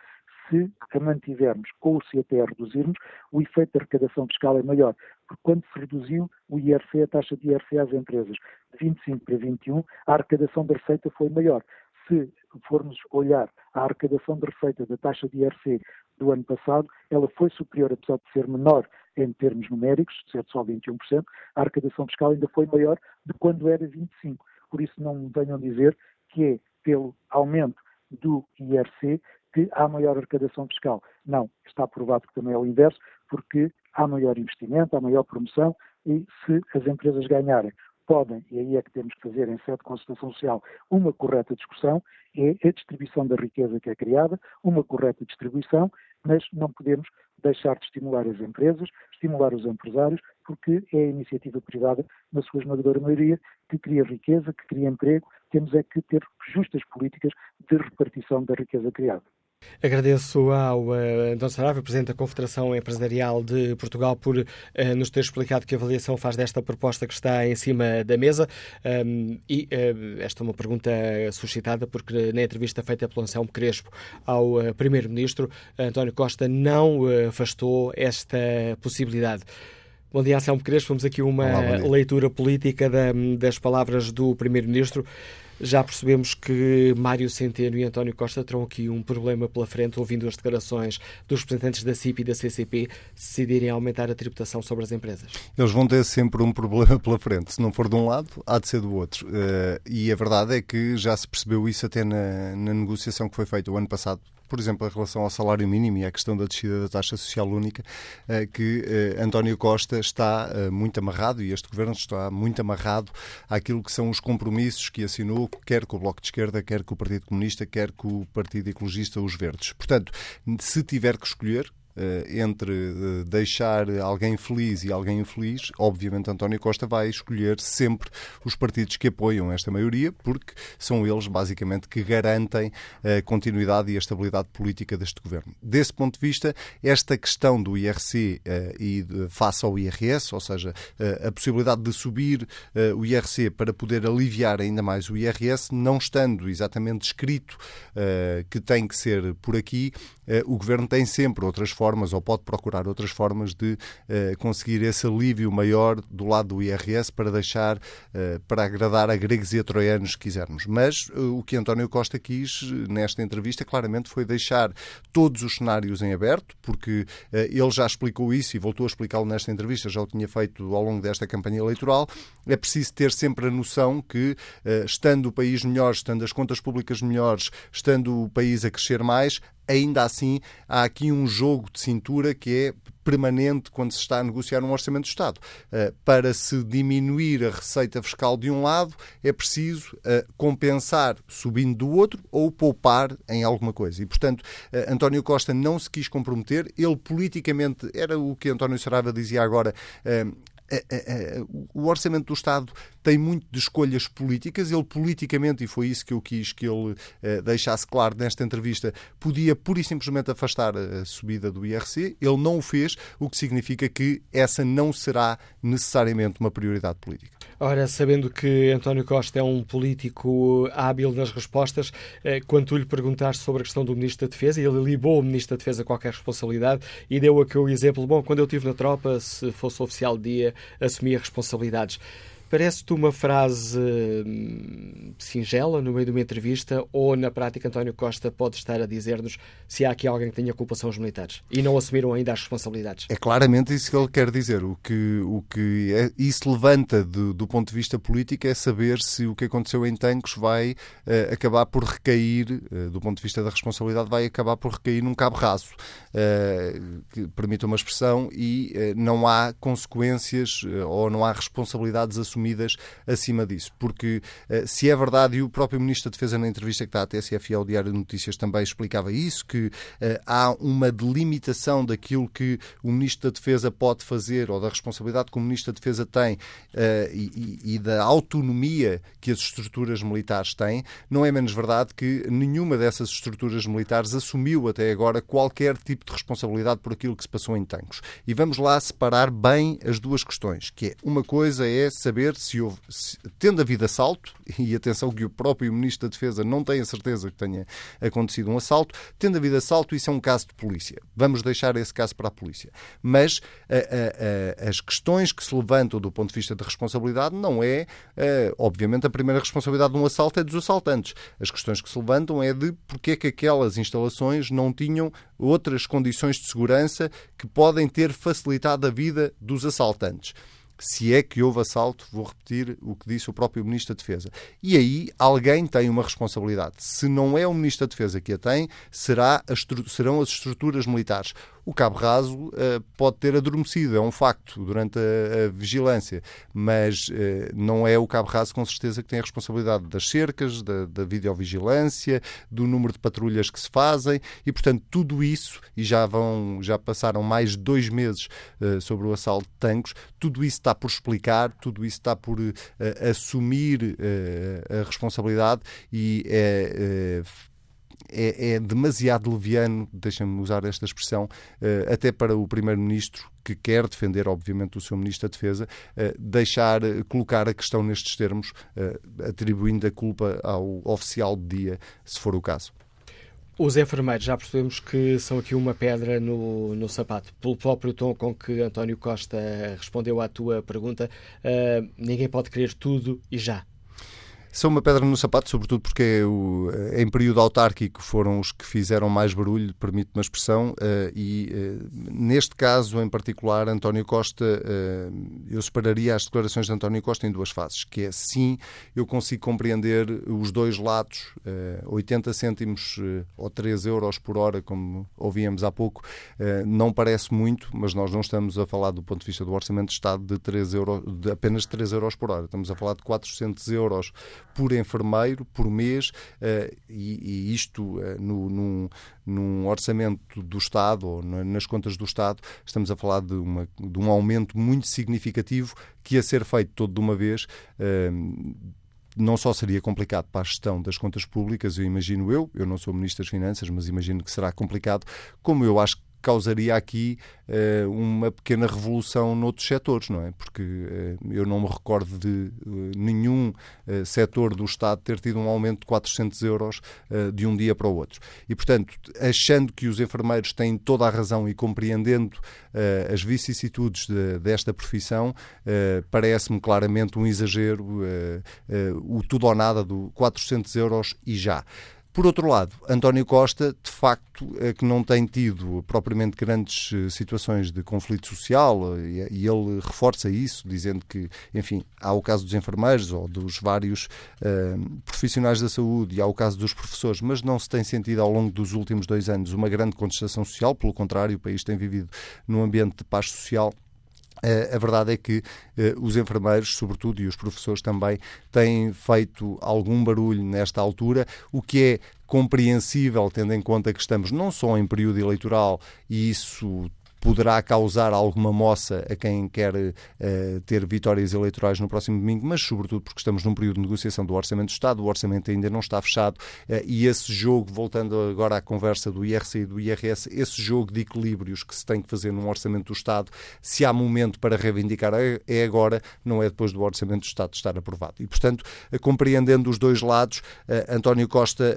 se a mantivermos ou se até reduzirmos, o efeito da arrecadação fiscal é maior, porque quando se reduziu o IRC, a taxa de IRC às empresas, de 25 para 21, a arrecadação da receita foi maior. Se formos olhar a arrecadação de receita da taxa de IRC do ano passado, ela foi superior, apesar de ser menor em termos numéricos, de só 21%, a arrecadação fiscal ainda foi maior de quando era 25%. Por isso não venham dizer que é pelo aumento do IRC que há maior arrecadação fiscal. Não, está provado que também é o inverso, porque há maior investimento, há maior promoção e se as empresas ganharem podem, e aí é que temos que fazer em sede de consultação social uma correta discussão, é a distribuição da riqueza que é criada, uma correta distribuição, mas não podemos deixar de estimular as empresas, estimular os empresários, porque é a iniciativa privada, na sua esmagadora maioria, que cria riqueza, que cria emprego. Temos é que ter justas políticas de repartição da riqueza criada. Agradeço ao uh, António Saraiva, Presidente da Confederação Empresarial de Portugal, por uh, nos ter explicado que avaliação faz desta proposta que está em cima da mesa. Um, e uh, esta é uma pergunta suscitada porque na entrevista feita pelo Anselmo Crespo ao uh, Primeiro-Ministro, António Costa não afastou esta possibilidade. Bom dia, Anselmo Crespo. Vamos aqui uma Olá, leitura política da, das palavras do Primeiro-Ministro. Já percebemos que Mário Centeno e António Costa terão aqui um problema pela frente, ouvindo as declarações dos representantes da CIP e da CCP, se decidirem aumentar a tributação sobre as empresas. Eles vão ter sempre um problema pela frente. Se não for de um lado, há de ser do outro. Eh, e a verdade é que já se percebeu isso até na, na negociação que foi feita o ano passado por exemplo, em relação ao salário mínimo e à questão da descida da taxa social única, eh, que eh, António Costa está eh, muito amarrado e este governo está muito amarrado àquilo que são os compromissos que assinou, quer com o Bloco de Esquerda, quer com o Partido Comunista, quer com o Partido Ecologista, os Verdes. Portanto, se tiver que escolher, entre eh, deixar alguém feliz e alguém infeliz, obviamente António Costa vai escolher sempre os partidos que apoiam esta maioria, porque são eles basicamente que garantem a continuidade e a estabilidade política deste governo. Desse ponto de vista, esta questão do IRC eh, e face ao IRS, ou seja, a possibilidade de subir o IRC para poder aliviar ainda mais o IRS, não estando exatamente escrito que tem que ser por aqui, o governo tem sempre outras formas formas, ou pode procurar outras formas de uh, conseguir esse alívio maior do lado do IRS para deixar, uh, para agradar a gregos e a troianos, se quisermos. Mas uh, o que António Costa quis nesta entrevista claramente foi deixar todos os cenários em aberto, porque ele já explicou isso e voltou a explicá-lo nesta entrevista, já o tinha feito ao longo desta campanha eleitoral. É preciso ter sempre a noção que, estando o país melhor, estando as contas públicas melhores, estando o país a crescer mais, ainda assim há aqui um jogo de cintura que é permanente quando se está a negociar um orçamento do Estado. Uh, para se diminuir a receita fiscal de um lado, é preciso uh, compensar subindo do outro ou poupar em alguma coisa. E, portanto, uh, António Costa não se quis comprometer. Ele politicamente, era o que António Saraiva dizia agora, o orçamento do Estado tem muito de escolhas políticas. Ele politicamente, e foi isso que eu quis que ele eh, deixasse claro nesta entrevista, podia pura e simplesmente afastar a subida do IRC. Ele não o fez, o que significa que essa não será necessariamente uma prioridade política. Ora, sabendo que António Costa é um político hábil nas respostas, eh, quando tu lhe perguntaste sobre a questão do Ministro da Defesa, ele libou o Ministro da Defesa a qualquer responsabilidade e deu aqui o exemplo, bom, quando eu estive na tropa, se fosse oficial de dia, assumia responsabilidades. Parece-te uma frase hum, singela no meio de uma entrevista ou, na prática, António Costa pode estar a dizer-nos se há aqui alguém que tenha culpa são os militares e não assumiram ainda as responsabilidades? É claramente isso que ele quer dizer. O que, o que é, isso levanta do, do ponto de vista político é saber se o que aconteceu em Tancos vai uh, acabar por recair, uh, do ponto de vista da responsabilidade, vai acabar por recair num cabo raso, uh, que permita uma expressão, e não há consequências ou não há responsabilidades assumidas assumidas acima disso. Porque eh, se é verdade, e o próprio Ministro da Defesa, na entrevista que está à TSF e ao Diário de Notícias, também explicava isso, que eh, há uma delimitação daquilo que o Ministro da Defesa pode fazer ou da responsabilidade que o Ministro da Defesa tem eh, e, e da autonomia que as estruturas militares têm, não é menos verdade que nenhuma dessas estruturas militares assumiu até agora qualquer tipo de responsabilidade por aquilo que se passou em Tancos. E vamos lá separar bem as duas questões, que é uma coisa é saber saber se houve, se, tendo havido assalto, e atenção que o próprio Ministro da Defesa não tem a certeza que tenha acontecido um assalto, tendo havido assalto, isso é um caso de polícia. Vamos deixar esse caso para a polícia. Mas a, a, a, as questões que se levantam do ponto de vista de responsabilidade não é, obviamente, a primeira responsabilidade de um assalto é dos assaltantes. As questões que se levantam é de porque é que aquelas instalações não tinham outras condições de segurança que podem ter facilitado a vida dos assaltantes se é que houve assalto, vou repetir o que disse o próprio Ministro da Defesa. E aí alguém tem uma responsabilidade. Se não é o Ministro da Defesa que a tem, será serão as estruturas militares. O cabo raso uh, pode ter adormecido, é um facto, durante a, a vigilância, mas uh, não é o cabo raso com certeza que tem a responsabilidade das cercas, da, da videovigilância, do número de patrulhas que se fazem. E, portanto, tudo isso, e já vão, já passaram mais de dois meses uh, sobre o assalto de tanques, tudo isso está por explicar, tudo isso está por assumir a responsabilidade. E é é, é demasiado leviano, deixa-me usar esta expressão, uh, até para o Primeiro-Ministro, que quer defender, obviamente, o seu Ministro da Defesa, uh, deixar, uh, colocar a questão nestes termos, atribuindo a culpa ao oficial de dia, se for o caso. Os enfermeiros, já percebemos que são aqui uma pedra no, no sapato. Pelo próprio tom com que António Costa respondeu à tua pergunta, ninguém pode querer tudo e já são uma pedra no sapato, sobretudo porque é o, é em período autárquico foram os que fizeram mais barulho, permite uma expressão, uh, e uh, neste caso em particular, António Costa, eu separaria as declarações de António Costa em duas fases, que é sim, eu consigo compreender os dois lados, 80 cêntimos ou 3 euros por hora, como ouvíamos há pouco, não parece muito, mas nós não estamos a falar do ponto de vista do Orçamento de Estado de, 3 euros, de apenas 3 euros por hora, estamos a falar de 400 euros por enfermeiro por mês, uh, e, isto uh, no, num, num, orçamento do Estado ou nas contas do Estado, estamos a falar de, uma, de um aumento muito significativo que ia ser feito todo de uma vez. Uh, não só seria complicado para a gestão das contas públicas, eu imagino eu, eu não sou Ministro das Finanças, mas imagino que será complicado, como eu acho causaria aqui uh, uma pequena revolução noutros setores, não é? Porque uh, eu não me recordo de uh, nenhum setor do Estado ter tido um aumento de 400 euros de um dia para o outro. E, portanto, achando que os enfermeiros têm toda a razão e compreendendo as vicissitudes de, desta profissão, parece-me claramente um exagero o tudo ou nada do 400 euros e já. Por outro lado, António Costa, de facto, é que não tem tido propriamente grandes eh, situações de conflito social eh, e ele reforça isso, dizendo que, enfim, há o caso dos enfermeiros ou dos vários uh, profissionais da saúde e há o caso dos professores, mas não se tem sentido ao longo dos últimos dois anos uma grande contestação social, pelo contrário, o país tem vivido num ambiente de paz social a verdade é que os enfermeiros, sobretudo, e os professores também, têm feito algum barulho nesta altura, o que é compreensível, tendo em conta que estamos não só em período eleitoral e isso poderá causar alguma moça a quem quer uh, ter vitórias eleitorais no próximo domingo, mas sobretudo porque estamos num período de negociação do Orçamento do Estado, o orçamento ainda não está fechado uh, e esse jogo, voltando agora à conversa do IRC e do IRS, esse jogo de equilíbrios que se tem que fazer num Orçamento do Estado, se há momento para reivindicar é, é agora, não é depois do Orçamento do Estado estar aprovado. E, portanto, uh, compreendendo os dois lados, António Costa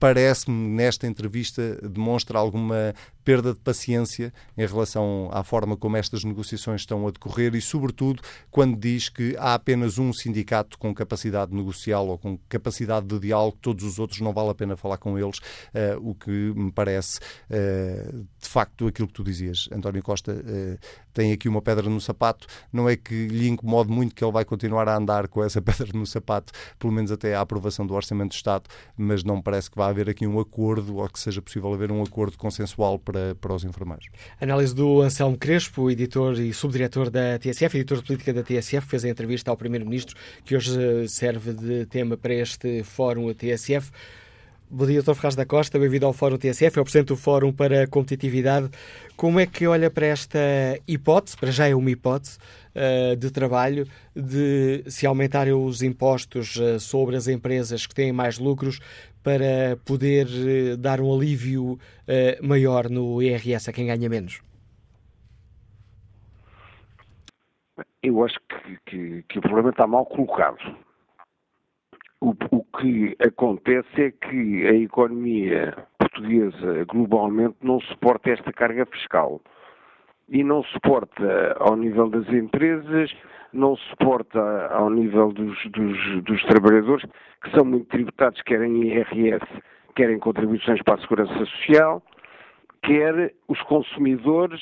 parece-me, nesta entrevista, demonstra alguma perda de paciência em relação à forma como estas negociações estão a decorrer e, sobretudo, quando diz que há apenas um sindicato com capacidade negocial ou com capacidade de diálogo, todos os outros não vale a pena falar com eles, uh, o que me parece, uh, de facto, aquilo que tu dizias. António Costa uh, tem aqui uma pedra no sapato, não é que lhe incomode muito que ele vai continuar a andar com essa pedra no sapato, pelo menos até à aprovação do Orçamento do Estado, mas não parece que vá haver aqui um acordo ou que seja possível haver um acordo consensual para, para os enfermeiros. Análise do Anselmo Crespo, editor e subdiretor da TSF, editor de política da TSF, fez a entrevista ao Primeiro-Ministro, que hoje eh, serve de tema para este Fórum TSF. Bom dia, Dr. Ferraz da Costa, bem-vindo ao Fórum TSF, é o Presidente do Fórum para a Competitividade. Como é que olha para esta hipótese, para já é uma hipótese, uh, de trabalho, de se aumentarem os impostos uh, sobre as empresas que têm mais lucros, para poder uh, dar um alívio maior no IRS a quem ganha menos? Eu acho que, que, que o problema está mal colocado o, o, que acontece é que a economia portuguesa globalmente não suporta esta carga fiscal. E não suporta ao nível das empresas, não suporta ao nível dos, dos, dos trabalhadores, que são muito tributados, quer em IRS, quer em contribuições para a segurança social, quer os consumidores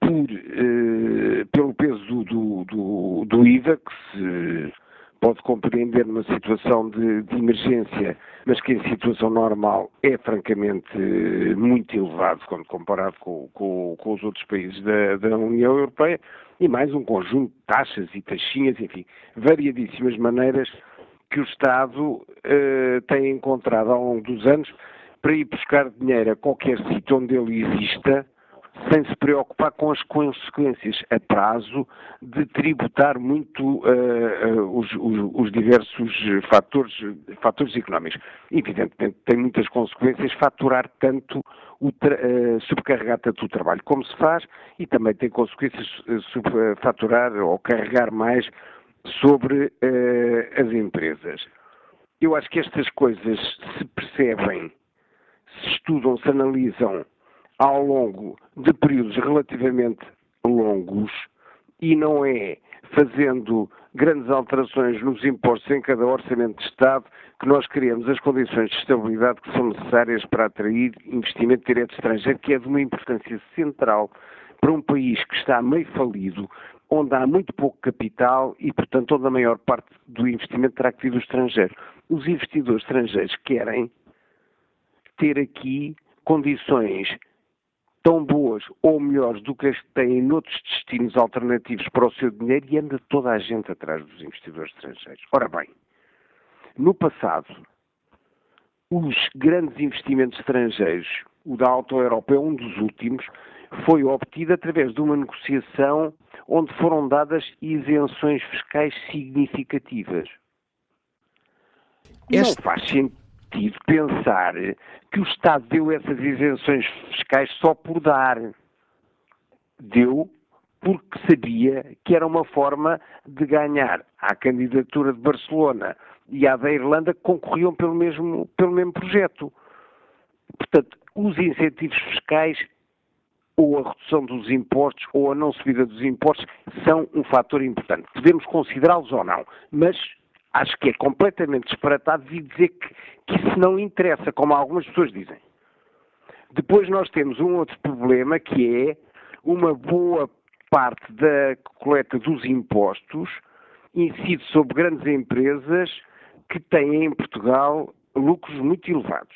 por, eh, pelo peso do, do, do, IVA, que se pode compreender numa situação de, de, emergência, mas que em situação normal é francamente muito elevado quando comparado com, com, com os outros países da, da, União Europeia, e mais um conjunto de taxas e taxinhas, enfim, variadíssimas maneiras que o Estado eh, tem encontrado ao longo dos anos para ir buscar dinheiro a qualquer sítio onde ele exista sem se preocupar com as consequências a prazo de tributar muito uh, uh, os, os, os, diversos fatores, fatores económicos. Evidentemente, tem muitas consequências faturar tanto, o uh, subcarregar tanto o trabalho como se faz e também tem consequências faturar ou carregar mais sobre as empresas. Eu acho que estas coisas se percebem, se estudam, se analisam ao longo de períodos relativamente longos e não é fazendo grandes alterações nos impostos em cada orçamento de Estado que nós criamos as condições de estabilidade que são necessárias para atrair investimento direto estrangeiro, que é de uma importância central para um país que está meio falido, onde há muito pouco capital e, portanto, onde a maior parte do investimento terá que vir do estrangeiro. Os investidores estrangeiros querem ter aqui condições tão boas ou melhores do que as que têm noutros destinos alternativos para o seu dinheiro e anda toda a gente atrás dos investidores estrangeiros. Ora bem, no passado, os grandes investimentos estrangeiros, o da Auto Europa é um dos últimos, foi obtido através de uma negociação onde foram dadas isenções fiscais significativas. Este... Não faz sentido sentido pensar que o Estado deu essas isenções fiscais só por dar. Deu porque sabia que era uma forma de ganhar à candidatura de Barcelona e à da Irlanda que concorriam pelo mesmo, pelo mesmo projeto. Portanto, os incentivos fiscais ou a redução dos impostos ou a não subida dos impostos são um fator importante. Podemos considerá-los ou não, mas acho que é completamente disparatado dizer que, que isso não interessa, como algumas pessoas dizem. Depois nós temos um outro problema que é uma boa parte da coleta dos impostos incide sobre grandes empresas que têm em Portugal lucros muito elevados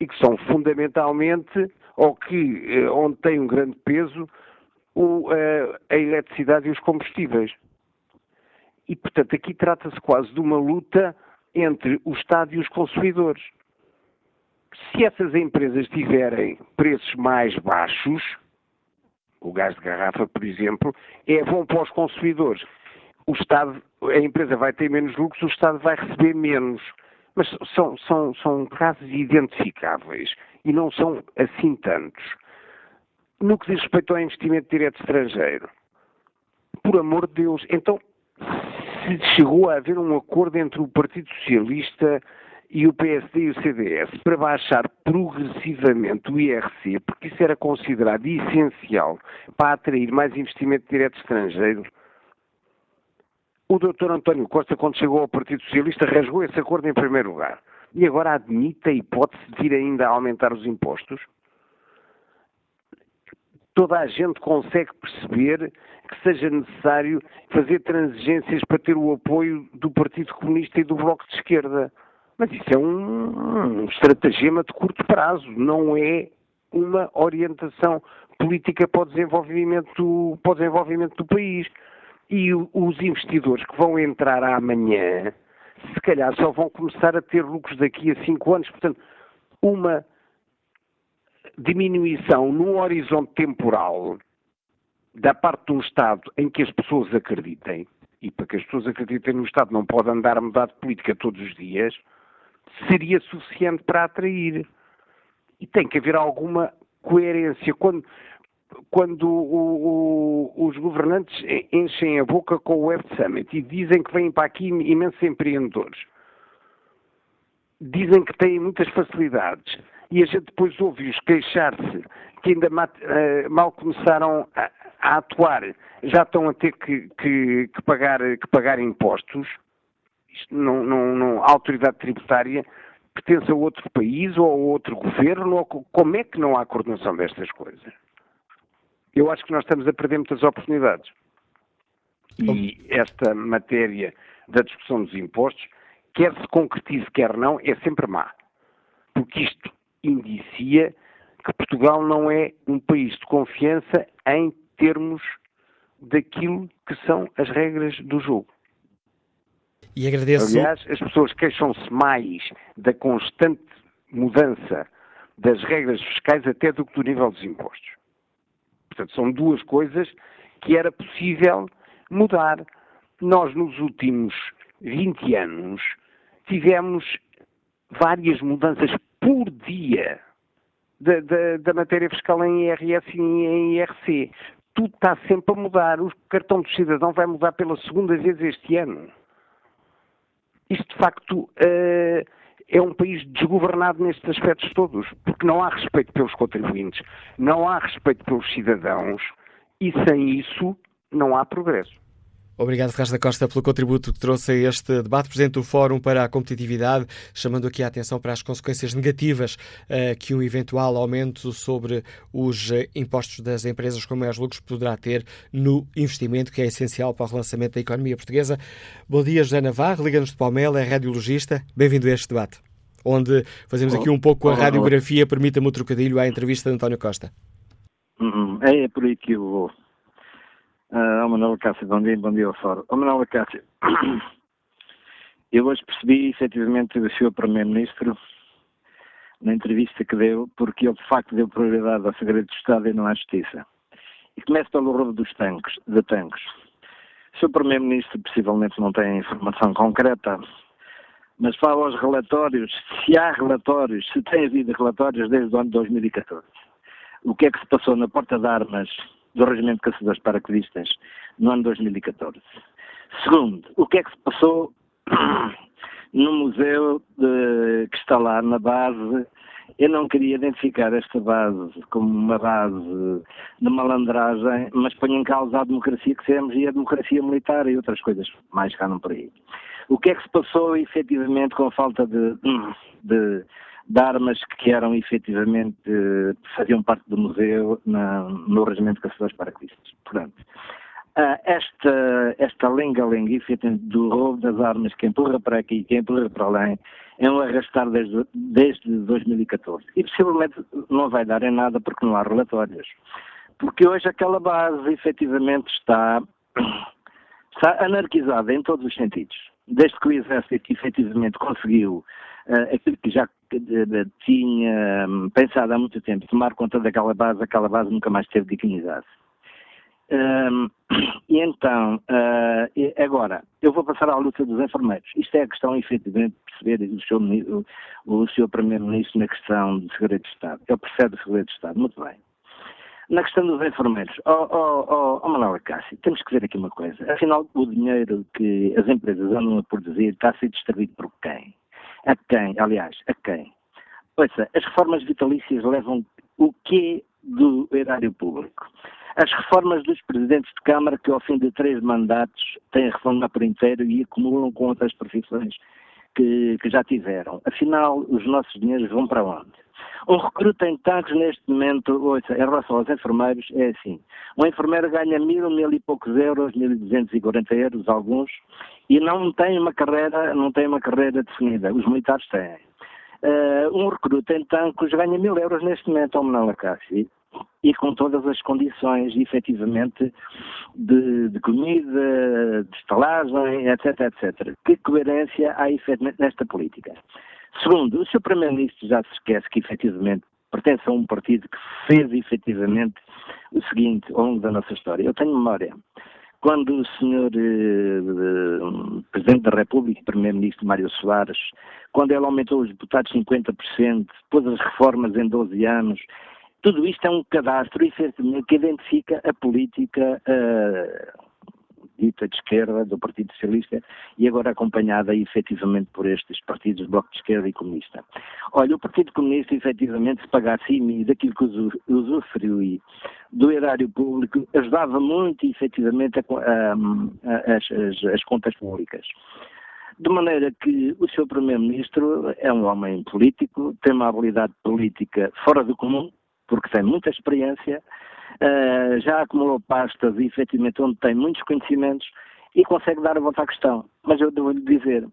e que são fundamentalmente, ou que, eh, onde tem um grande peso, o, a, eh, a eletricidade e os combustíveis. E, portanto, aqui trata-se quase de uma luta entre o Estado e os consumidores. Se essas empresas tiverem preços mais baixos, o gás de garrafa, por exemplo, é bom para os consumidores. O Estado, a empresa vai ter menos lucros, o Estado vai receber menos. Mas são, são, são casos identificáveis e não são assim tantos. No que diz respeito ao investimento direto estrangeiro, por amor de Deus, então chegou a haver um acordo entre o Partido Socialista e o PSD e o CDS para baixar progressivamente o IRC, porque isso era considerado essencial para atrair mais investimento direto estrangeiro, o Dr. António Costa, quando chegou ao Partido Socialista, rasgou esse acordo em primeiro lugar. E agora admite a hipótese de vir ainda a aumentar os impostos? Toda a gente consegue perceber que seja necessário fazer transigências para ter o apoio do Partido Comunista e do Bloco de Esquerda. Mas isso é um, um estratagema de curto prazo, não é uma orientação política para o desenvolvimento, para o desenvolvimento do país. E os investidores que vão entrar amanhã, se calhar só vão começar a ter lucros daqui a cinco anos. Portanto, uma diminuição num horizonte temporal da parte de um Estado em que as pessoas acreditem, e para que as pessoas acreditem no Estado não pode andar a mudar de política todos os dias, seria suficiente para atrair. E tem que haver alguma coerência. Quando, quando o, o, os governantes enchem a boca com o Web Summit e dizem que vêm para aqui imensos empreendedores, dizem que têm muitas facilidades, e a gente depois ouve-os queixar-se que ainda uh, mal começaram a, a, atuar, já estão a ter que, que, que, pagar, que pagar impostos, isto não, não, não, a autoridade tributária pertence a outro país ou a outro governo, ou, como é que não há coordenação destas coisas? eu acho que nós estamos a perder muitas oportunidades. E esta matéria da discussão dos impostos, quer se concretize, quer não, é sempre má. Porque isto indicia que Portugal não é um país de confiança em termos daquilo que são as regras do jogo. E agradeço. Aliás, as pessoas queixam-se mais da constante mudança das regras fiscais até do que do nível dos impostos. Portanto, são duas coisas que era possível mudar. Nós, nos últimos 20 anos, tivemos várias mudanças por dia da, da, da, matéria fiscal em IRS e em IRC. Tudo está sempre a mudar. O cartão do cidadão vai mudar pela segunda vez este ano. Isto, de facto, uh, é um país desgovernado nestes aspectos todos, porque não há respeito pelos contribuintes, não há respeito pelos cidadãos e sem isso não há progresso. Obrigado, Ferraz da Costa, pelo contributo que trouxe a este debate. Presidente do Fórum para a Competitividade, chamando aqui a atenção para as consequências negativas uh, que um eventual aumento sobre os uh, impostos das empresas com maiores lucros poderá ter no investimento, que é essencial para o relançamento da economia portuguesa. Bom dia, José Navarro, Liga-nos de Palmela, é radiologista. Bem-vindo a este debate, onde fazemos aqui um pouco a radiografia, permita-me o trocadilho à entrevista de António Costa. Uhum. É, é por aí que eu vou. Uh, Manuel Cássio, bom dia, bom dia ao fórum. Oh, Manuel Cássio, eu hoje percebi efetivamente o Sr. Primeiro-Ministro na entrevista que deu, porque ele de facto deu prioridade ao segredo de Estado e não à justiça. E começa pelo roubo dos tanques, de tanques. O Sr. Primeiro-Ministro possivelmente não tem informação concreta, mas falo aos relatórios, se há relatórios, se tem havido relatórios desde o ano de 2014. O que é que se passou na porta de armas do Regimento de Caçadores Paraquedistas no ano de 2014? Segundo, o que é que se passou no museu de, que está lá na base eu não queria identificar esta base como uma base de malandragem, mas ponho em causa a democracia que temos e a democracia militar e outras coisas mais cá por aí. O que é que se passou efetivamente com a falta de, de, de armas que eram efetivamente, faziam parte do museu na, no Regimento de Caçadores Paraquedistas? Portanto, esta, esta lenga-lenga do roubo das armas que empurra para aqui, que empurra para além, é um arrastar desde, desde 2014. E possivelmente não vai dar em nada porque não há relatórios. Porque hoje aquela base efetivamente está, está anarquizada em todos os sentidos desde que o Exército efetivamente conseguiu uh, aquilo que já tinha um, pensado há muito tempo, tomar conta daquela base, aquela base nunca mais teve dignidade. Um, e então, uh, agora, eu vou passar à luta dos enfermeiros. Isto é a questão, efetivamente, de perceber o seu, o, o Primeiro-Ministro na questão de segredo de Estado. Ele percebe o segredo de Estado, muito bem. Na questão dos enfermeiros, oh, oh, oh, oh Manuel Cássio, temos que ver aqui uma coisa. Afinal, o dinheiro que as empresas andam a produzir está a ser distribuído por quem? A quem? Aliás, a quem? Ouça, as reformas vitalícias levam o quê do erário público? As reformas dos presidentes de Câmara que ao fim de três mandatos têm a reforma por inteiro e acumulam com outras profissões que, que já tiveram. Afinal, os nossos dinheiros vão para onde? Um recruta em tanques neste momento, ouça, em relação aos enfermeiros, é assim. Um enfermeiro ganha mil, mil e poucos euros, mil e duzentos e quarenta euros, alguns, e não tem uma carreira, não tem uma carreira definida. Os militares têm. Uh, um recruta em tanques ganha mil euros neste momento ao Menal Acácio e com todas as condições, efetivamente, de, de, comida, de estalagem, etc, etc. Que coerência há, efetivamente, nesta política? Segundo, o Sr. Primeiro-Ministro já se esquece que, efetivamente, pertence a um partido que fez, efetivamente, o seguinte ao longo da nossa história. Eu tenho memória. Quando o Sr. Eh, Presidente da República, Primeiro-Ministro Mário Soares, quando ele aumentou os deputados 50%, pôs as reformas em 12 anos, tudo isto é um cadastro, efetivamente, que identifica a política uh, dita de esquerda, do Partido Socialista, e agora acompanhada efetivamente por estes partidos Bloco de Esquerda e Comunista. Olha, o Partido Comunista, efetivamente, se pagasse IMI daquilo que usufrui do erário público, ajudava muito, efetivamente, a, a, a, as, as contas públicas. De maneira que o seu Primeiro-Ministro é um homem político, tem uma habilidade política fora do comum, porque tem muita experiência, uh, já acumulou pastas e efetivamente onde tem muitos conhecimentos e consegue dar a volta à questão. Mas eu devo-lhe dizer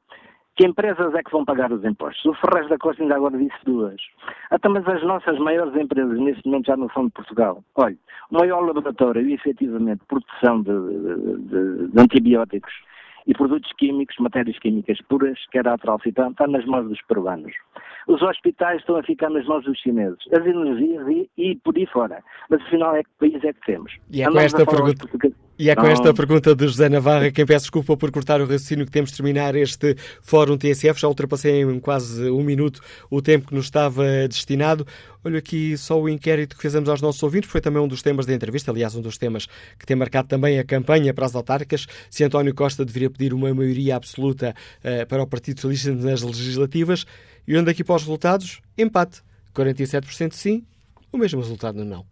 que empresas é que vão pagar os impostos? O Ferraz da Costa ainda agora disse duas. Até mas as nossas maiores empresas neste momento já não são de Portugal. Olha, o maior laboratório, efetivamente, produção de, de, de, antibióticos e produtos químicos, matérias químicas puras, que era a Tralcitão, está nas mãos dos peruanos. Os hospitais estão a ficar nas mãos dos chineses, as energias e, e por aí fora. Mas afinal, é que país é que temos? E é com esta pergunta. E é com esta pergunta de José Navarra, quem peço desculpa por cortar o raciocínio que temos de terminar este Fórum TSF. Já ultrapassei em quase um minuto o tempo que nos estava destinado. Olho aqui só o inquérito que fizemos aos nossos ouvintes, foi também um dos temas da entrevista, aliás, um dos temas que tem marcado também a campanha para as autárquicas. Se António Costa deveria pedir uma maioria absoluta uh, para o Partido Socialista nas legislativas. E olhando aqui é para os resultados, empate. 47% sim, o mesmo resultado no não.